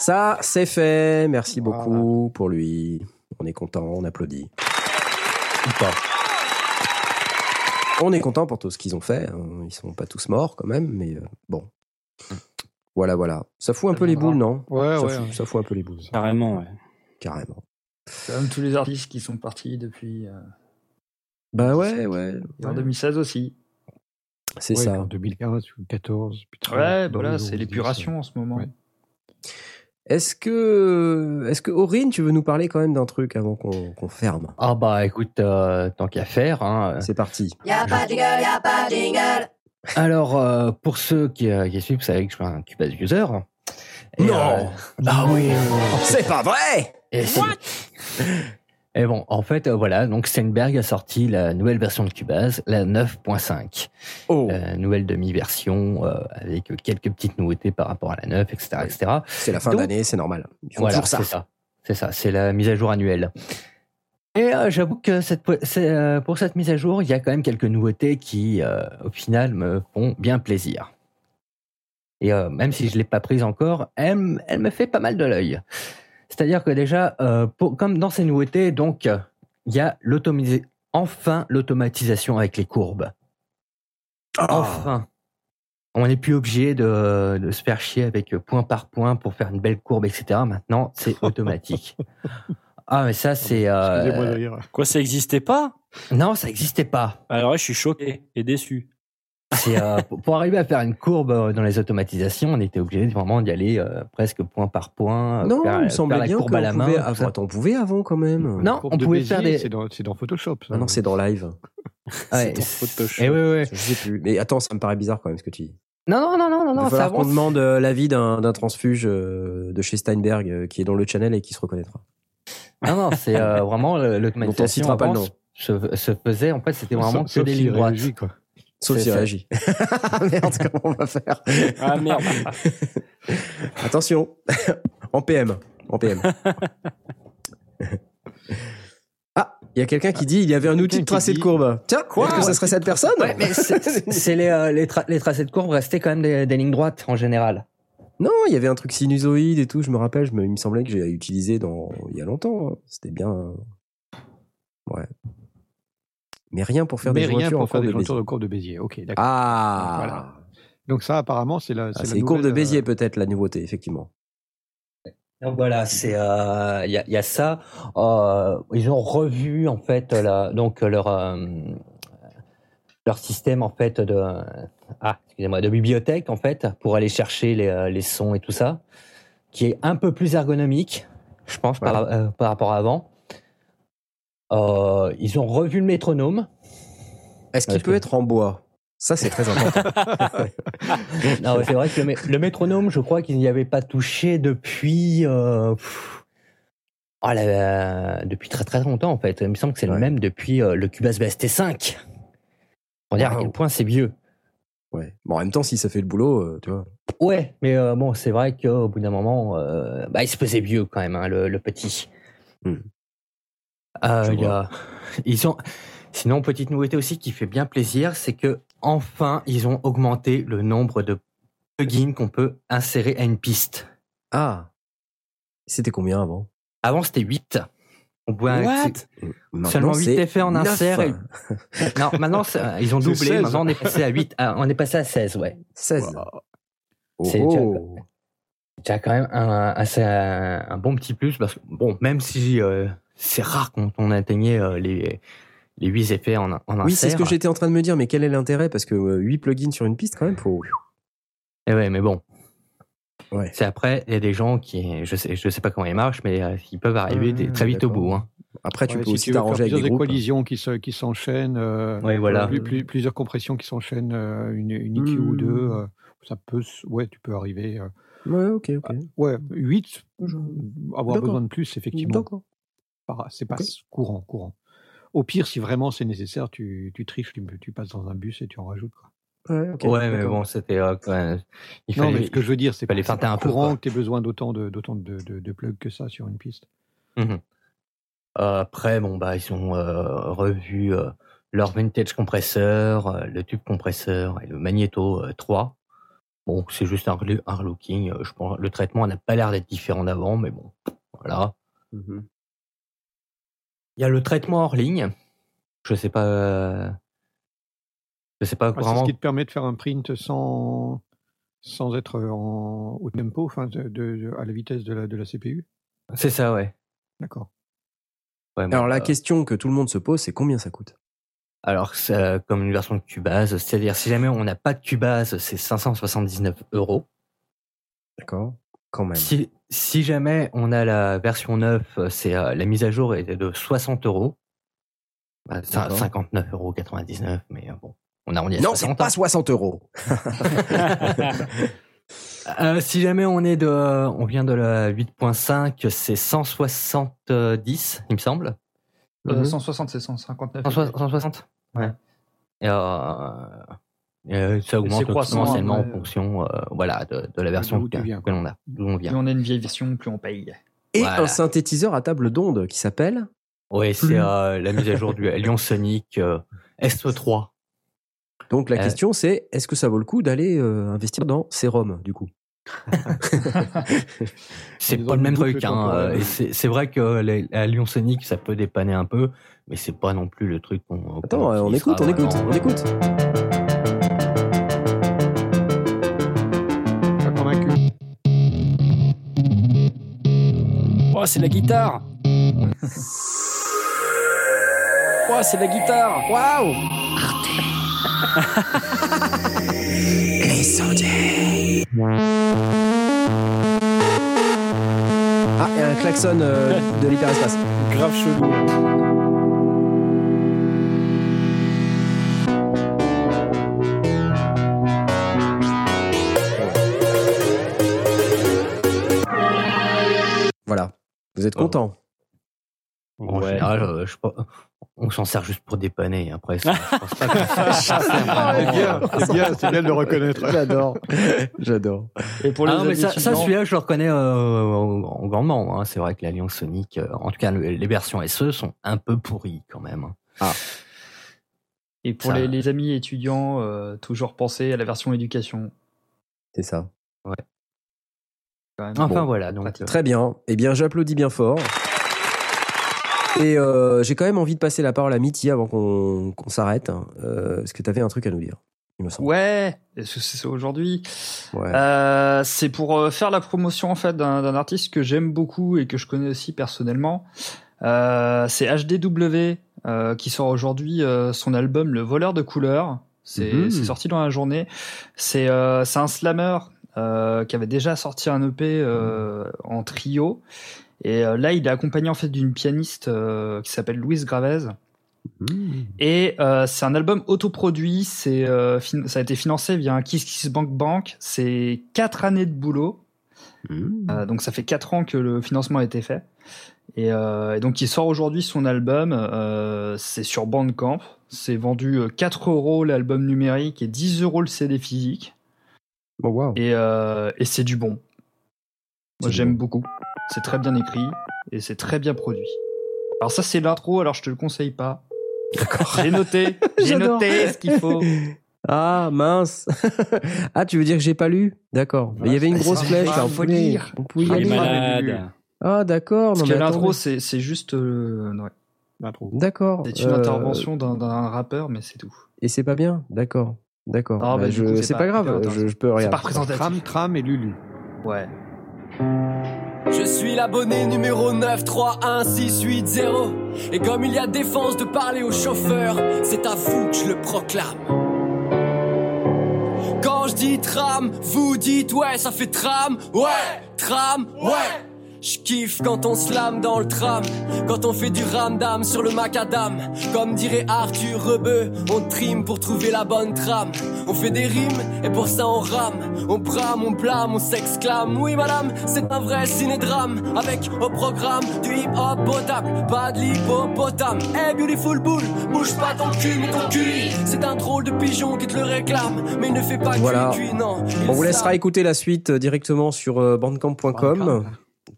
Ça, c'est fait. Merci Voilà. beaucoup pour lui. On est content, on applaudit. Ou pas. On est content pour tout ce qu'ils ont fait. hein. Ils sont pas tous morts quand même, mais euh, bon. Voilà, voilà. Ça fout un peu les boules, non Ouais, ça, ouais. fout, ça fout un peu les boules, Carrément, ouais. carrément. C'est Comme tous les artistes qui sont partis depuis. euh, Bah ouais, ouais. et en ouais. 2016 aussi. C'est Ouais, ça. En 2015 ou 2014. putain, Ouais, voilà, les c'est 11, l'épuration en ce moment. Est-ce que, est-ce que Aurine, tu veux nous parler quand même d'un truc avant qu'on ferme? Ah bah écoute, euh, tant qu'à faire. Hein, C'est parti. Y'a pas de jingle, y'a pas de jingle. Alors, euh, pour ceux qui, euh, qui suivent, vous savez que je suis un Cubase user. Et, Non. euh, Ah oui C'est pas vrai Et, Et bon, en fait, euh, voilà, donc Steinberg a sorti la nouvelle version de Cubase, la 9.5. Oh, La nouvelle demi-version euh, avec quelques petites nouveautés par rapport à la 9, etc. etc. c'est la fin d'année, c'est normal. Ils Voilà, c'est ça. C'est ça, c'est la mise à jour annuelle. Et euh, j'avoue que cette, pour cette mise à jour, il y a quand même quelques nouveautés qui, au final, me font bien plaisir. Et même si je ne l'ai pas prise encore, elle me fait pas mal de l'œil. C'est-à-dire que déjà, euh, pour- comme dans ces nouveautés, donc, euh, il y a enfin l'automatisation avec les courbes. Ah. Enfin. On n'est plus obligé de, de se faire chier avec point par point pour faire une belle courbe, etc. Maintenant, c'est automatique. ah, mais ça, c'est. euh. Quoi, ça existait pas? Non, ça n'existait pas. Alors je suis choqué et déçu. C'est, euh, pour, arriver à faire une courbe euh, dans les automatisations, on était obligé vraiment d'y aller euh, presque point par point. Non, faire- il me semblait la bien courbe qu'on à la main. pouvait. Attends, on pouvait avant quand même? Non, on pouvait Bézier, faire des. C'est dans, c'est dans Photoshop. ça. Ah non, c'est dans live. Ouais, dans c'est- Photoshop. Eh oui, oui. Je sais plus. Mais attends, ça me paraît bizarre quand même ce que tu dis. Non, non, non, non, non, Il va qu'on demande l'avis d'un d'un transfuge euh, de chez Steinberg euh, qui est dans le channel et qui se reconnaîtra. Non, non, c'est euh, vraiment le- Dont on l'automatisation. citera pas le avant, nom. Se, se faisait, en fait, c'était vraiment que des lignes droites. quoi. Sauf s'il réagit. Merde, comment on va faire Ah merde. Attention, en PM, en PM. Ah, il y a quelqu'un qui dit il y avait un outil de Quelqu'un qui tracé de courbe. Tiens, Quoi est-ce que ça serait cette personne Ouais, mais c'est c'est les, euh, les, tra- les tracés de courbe restaient quand même des, des lignes droites en général. Non, il y avait un truc sinusoïde et tout, je me rappelle, je me, il me semblait que j'ai utilisé dans, il y a longtemps. hein. C'était bien. Ouais. Mais rien pour faire Mais des rien jointures en pour faire courbe des de Bézier. jointures de courbe de Bézier. Ok, d'accord. Ah, Voilà. Donc ça, apparemment, c'est la. Ah, c'est les courbes de Bézier euh, peut-être la nouveauté, effectivement. Donc voilà, c'est euh, il y, a, il y a ça. Euh, ils ont revu en fait la, donc leur euh, leur système en fait de ah excusez-moi de bibliothèque en fait pour aller chercher les, euh, les sons et tout ça, qui est un peu plus ergonomique, je pense par, euh, par rapport à avant. Euh, ils ont revu le métronome. Est-ce qu'il peut que- être en bois? Ça, c'est très important. Non, c'est vrai que le, mé- le métronome, je crois qu'ils n'y avaient pas touché depuis euh, pff, oh là, depuis très très longtemps en fait. Il me semble que c'est Ouais. le même depuis euh, le Cubase BST5. Pour dire à quel point c'est vieux. ouais. Bon, en même temps, si ça fait le boulot, tu vois. Ouais, mais bon, c'est vrai qu'au bout d'un moment, bah, il se faisait vieux quand même, hein, le, le petit. Hmm. Euh, Je il y a- ils ont... Sinon, petite nouveauté aussi qui fait bien plaisir, c'est que enfin, ils ont augmenté le nombre de plugins qu'on peut insérer à une piste. Ah, c'était combien avant? Avant, c'était 8. On pouvait What? Maintenant, Seulement huit c'est effets en insert et- Non, maintenant, ils ont doublé. 16. Maintenant, on est passé à 8. ah, on est passé à 16, ouais. 16. Wow. Oh, C'est oh. déjà quand même un, un bon petit plus parce que, bon, même si euh, c'est rare quand on atteignait euh, les, les 8 effets en, en insert. Oui, c'est ce que j'étais en train de me dire, mais quel est l'intérêt? Parce que 8 plugins sur une piste, quand même, faut. Eh ouais, mais bon. Ouais. C'est après, il y a des gens qui, je sais, je sais pas comment ils marchent, mais euh, ils peuvent arriver Ouais, très vite au bout. Hein. Après, tu Ouais, peux si aussi t'arranger avec des groupes. équalisions qui se- qui s'enchaînent. euh, Ouais, voilà. plus- plus- plusieurs compressions qui s'enchaînent, euh, une, une EQ ou Hmm. deux. euh, ça peut, ouais, tu peux arriver. euh, Ouais, ok, ok. ouais, 8, avoir besoin de plus, effectivement. D'accord. C'est pas courant, courant. Au pire, si vraiment c'est nécessaire, tu, tu triches, tu, tu passes dans un bus et tu en rajoutes. Quoi. Ouais, mais bon, c'était. euh, quand même- il Non, mais ce que je veux dire, c'est pas, c'est un courant que tu aies besoin d'autant de, d'autant de, de, de plugs que ça sur une piste. Euh, après, bon, bah, ils ont euh, revu euh, leur vintage compresseur, euh, le tube compresseur et le magnéto euh, 3. Bon, c'est juste un, un relooking. je pense, le traitement n'a pas l'air d'être différent d'avant, mais bon, voilà. Mhm. Il y a le traitement hors ligne. Je sais pas. je sais pas Ah, c'est ce vraiment. qui te permet de faire un print sans, sans être en, au tempo, enfin, de, de- à la vitesse de la, de la CPU. C'est ça, ouais. D'accord. Ouais, moi, Alors la euh, question que tout le monde se pose, c'est combien ça coûte? Alors, c'est comme une version de Cubase, c'est-à-dire si jamais on n'a pas de Cubase, c'est 579 euros. D'accord Quand même. Si, si jamais on a la version 9, c'est euh, la mise à jour est de 60 euros. Bah, c'est D'accord. 59,99 euros, mais euh, bon, on a on y est Non, c'est pas 60 euros. Euh, si jamais on est de, on vient de la 8.5, c'est 170, il me semble. Euh, Mhm. 160, c'est 159. 160, 160 Ouais. Et, euh, et ça augmente potentiellement en fonction, euh, voilà, de, de la version d'où que, l'on a, d'où on Plus vient. on a une vieille version, plus on paye. Et Voilà. un synthétiseur à table d'onde qui s'appelle Oui, c'est euh, la mise à jour du Lyon Sonic euh, S3. Donc la Euh. question c'est est-ce que ça vaut le coup d'aller euh, investir dans Serum du coup C'est pas le même truc. Hein. euh, c'est c'est vrai que la, la Lyon Sonic, ça peut dépanner un peu, mais c'est pas non plus le truc qu'on. Attends, qu'on on écoute, on écoute, on écoute. C'est la guitare. Oh, c'est la guitare. Waouh Les sondiers Ah, et un klaxon euh, de l'hyperespace. Grave chelou. Vous êtes content En Ouais. général, euh, je sais pas, on s'en sert juste pour dépanner. Après, ça, je pense pas que ça sert Ah, C'est bien, euh, c'est bien, c'est bien de le reconnaître. J'adore. J'adore. Et pour les Ah non, mais ça, amis ça, étudiants- celui-là, je le reconnais euh, en- en grandement. Hein. C'est vrai que la Lyon Sonic, euh, en tout cas, le- les versions SE sont un peu pourries quand même. hein. Et pour les, les amis étudiants, euh, toujours penser à la version éducation. C'est ça. Quand même. Enfin Bon, voilà, donc euh, Très bien. Eh bien, j'applaudis bien fort. Et euh, j'ai quand même envie de passer la parole à Mitty avant qu'on s'arrête. hein. Euh, Est-ce que tu avais un truc à nous dire? Il me semble. Ouais, c'est ça aujourd'hui? Ouais. Euh, C'est pour faire la promotion en fait d'un artiste que j'aime beaucoup et que je connais aussi personnellement. Euh, c'est HDW euh, qui sort aujourd'hui euh, son album Le Voleur de couleurs. C'est Mhm. c'est sorti dans la journée. C'est euh, c'est un slammer euh, qui avait déjà sorti un EP euh, en trio. Et euh, là, il est accompagné en fait d'une pianiste qui s'appelle Louise Gravez. Mmh. Et c'est un album autoproduit. C'est ça a été financé via un Kiss Kiss Bank Bank. C'est quatre années de boulot. Mmh. Euh, donc ça fait quatre ans que le financement a été fait. Et, euh, et donc il sort aujourd'hui son album. euh, c'est sur Bandcamp. C'est vendu euh, 4 euros l'album numérique et 10 euros le CD physique. Oh, wow. Et, euh, et c'est du bon. Moi j'aime bon. beaucoup. C'est très bien écrit et c'est très bien produit. Alors ça c'est l'intro. Alors je te le conseille pas. D'accord. J'ai noté. J'ai noté ce qu'il faut. Ah mince. ah, tu veux dire que j'ai pas lu? D'accord. Mais il y avait une grosse pas flèche. là, on faut pouvait- lire. on pouvait y Il est aller. malade. Ah d'accord. Parce non, que mais l'intro c'est c'est juste. euh, ouais. L'intro. D'accord. C'est une Euh, intervention d'un d'un rappeur, mais c'est tout. Et c'est pas bien. D'accord. D'accord. Ah, Bah, bah, je- c'est c'est pas grave. Je, je peux C'est rien. pas représentatif. Tram, tram et Lulu. Ouais. Je suis l'abonné numéro 931680 Et comme il y a défense de parler au chauffeur C'est à vous que je le proclame Quand je dis tram, vous dites ouais ça fait tram Ouais, tram, ouais je kiffe quand on slame dans le tram, quand on fait du ramdam sur le macadam. Comme dirait Arthur Rebeu, on trime pour trouver la bonne trame. On fait des rimes et pour ça on rame. On brame, on blâme, on s'exclame. Oui madame, c'est un vrai ciné-drame. Avec au programme du hip-hop potable, pas de l'hippopotame. Hey beautiful bull, bouge pas ton cul mais ton cul. C'est un drôle de pigeon qui te le réclame, mais il ne fait pas Voilà. cuit, cuit, non. On vous laissera écouter la suite euh, directement sur euh, bandcamp.com. Bandcamp.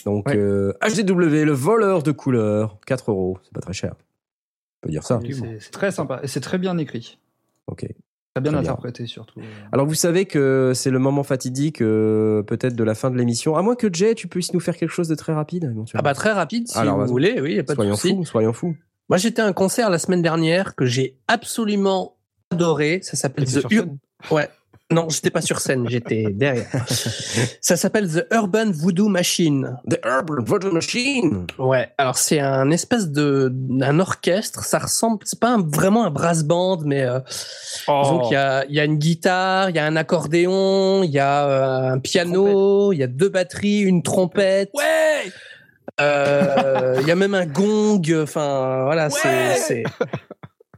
Donc Ouais. euh, HDW, le voleur de couleurs, 4 euros, c'est pas très cher. On peut dire ça. C'est très sympa et c'est très bien écrit, Ok. très bien Très bien. interprété surtout. Alors vous savez que c'est le moment fatidique euh, peut-être de la fin de l'émission. À moins que Jay, tu puisses nous faire quelque chose de très rapide. Ah bah très rapide si Alors, vous voulez, oui, y a pas de soyons souci. fous, soyons fous. Moi j'étais à un concert la semaine dernière que j'ai absolument adoré. Ça s'appelle The Ur- Ouais. Non, j'étais pas sur scène, j'étais derrière. Ça s'appelle The Urban Voodoo Machine. The Urban Voodoo Machine. Ouais, alors c'est un espèce de un orchestre. Ça ressemble, c'est pas un- vraiment un brass band, mais euh, disons qu'il y a, il y a une guitare, il y a un accordéon, il y a euh, un piano, il y a deux batteries, une trompette. Ouais Euh, Il y a même un gong. Enfin, voilà, c'est.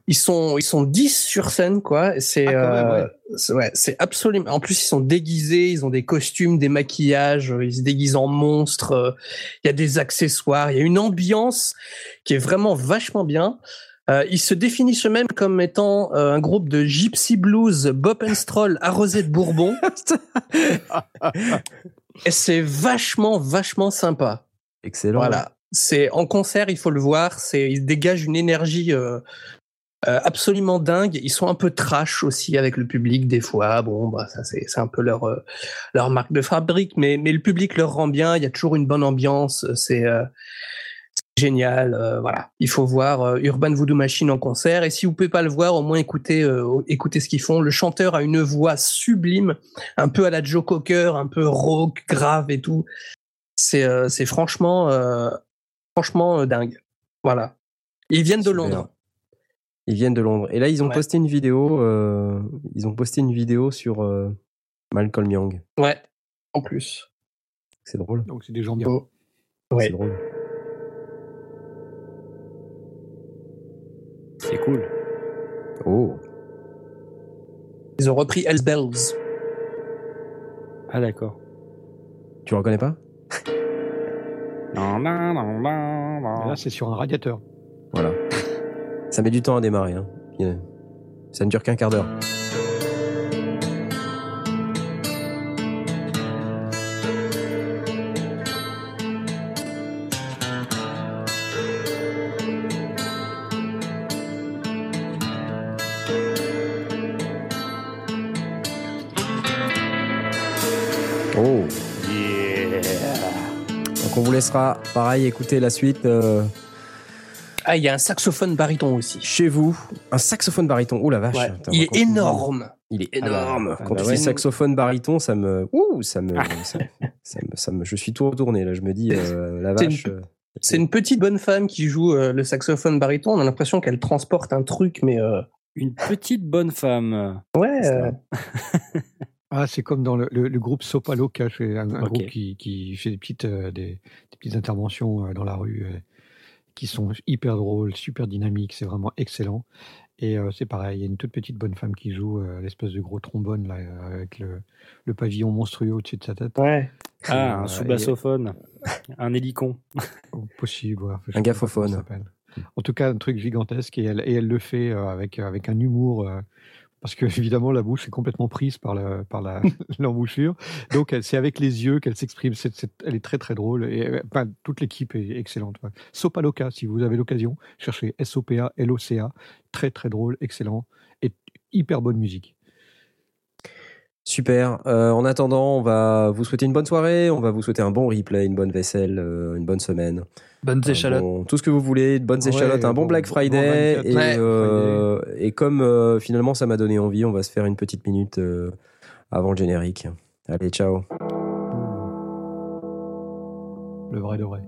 Ils sont, ils sont 10 sur scène, quoi. C'est, Ah, euh, ouais. c'est- ouais, c'est absolument. En plus, ils sont déguisés, ils ont des costumes, des maquillages, euh, ils se déguisent en monstres. euh, Il y a des accessoires, il y a une ambiance qui est vraiment vachement bien. Euh, ils se définissent eux-mêmes comme étant euh, un groupe de gypsy blues, bop and stroll arrosé de bourbon. Et c'est vachement, vachement sympa. Excellent. Voilà. C'est en concert, il faut le voir. C'est, ils dégagent une énergie euh, absolument dingue. Ils sont un peu trash aussi avec le public des fois. Bon, bah ça c'est, un peu leur euh, leur marque de fabrique, mais mais le public leur rend bien. Il y a toujours une bonne ambiance. C'est euh, c'est génial. euh, voilà. Il faut voir euh, Urban Voodoo Machine en concert. Et si vous pouvez pas le voir, au moins écoutez euh, écoutez ce qu'ils font. Le chanteur a une voix sublime, un peu à la Joe Cocker, un peu rauque, grave et tout. C'est euh, c'est franchement euh, franchement euh, dingue. Voilà. Ils viennent de. Londres. Ils viennent de Londres. Et là, ils ont Ouais. posté une vidéo. euh, ils ont posté une vidéo sur euh, Malcolm Young. Ouais. En plus. C'est drôle. Donc c'est des gens bien. Oh. Ouais. C'est drôle. C'est cool. Oh. Ils ont repris Hells Bells. Ah d'accord. Tu reconnais pas? Non, non, non, non, Mais non. Là, c'est sur un radiateur. Voilà. Ça met du temps à démarrer. Hein. Ça ne dure qu'un quart d'heure. Oh. Donc on vous laissera, pareil, écouter la suite euh, Ah, il y a un saxophone baryton aussi. chez vous. Un saxophone baryton. Oh la vache. Ouais. Attends, Il est énorme. Il est Ah bah, énorme. ah Quand bah tu ouais. dis saxophone baryton, ça me, ouh, ça me, ça, ça me, ça me- je suis tout retourné là. Je me dis, euh, la C'est vache. une- euh, C'est une petite bonne femme qui joue euh, le saxophone baryton. On a l'impression qu'elle transporte un truc, mais euh, Une petite bonne femme. ouais. euh, Ah, c'est comme dans le, le- le groupe Sopa Loca, c'est un, groupe qui, qui fait des petites, euh, des, des petites interventions euh, dans la rue euh, qui sont hyper drôles, super dynamiques, c'est vraiment excellent. Et euh, c'est pareil, il y a une toute petite bonne femme qui joue euh, l'espèce de gros trombone là, euh, avec le, le pavillon monstrueux au-dessus de sa tête. ouais. Ah, un Euh, sous-bassophone. un hélicon. Oh, Possible, ouais. Un gaffophone. comment ça s'appelle. En tout cas, un truc gigantesque et elle, et elle le fait euh, avec, avec un humour. Parce que évidemment la bouche est complètement prise par la par la l'embouchure, donc c'est avec les yeux qu'elle s'exprime. Elle est très très drôle et euh, toute l'équipe est excellente. Sopaloca, si vous avez l'occasion, cherchez S O P A L O C A, très très drôle, excellent et hyper bonne musique. Super. Euh, en attendant, on va vous souhaiter une bonne soirée, on va vous souhaiter un bon replay, une bonne vaisselle, euh, une bonne semaine. Bonnes échalotes. bon- tout ce que vous voulez, de bonnes Ouais, échalotes, un bon, bon- Black bon Friday. 24, et, ouais. euh, et comme euh, finalement ça m'a donné envie, on va se faire une petite minute euh, avant le générique. Allez, ciao. Le vrai de vrai.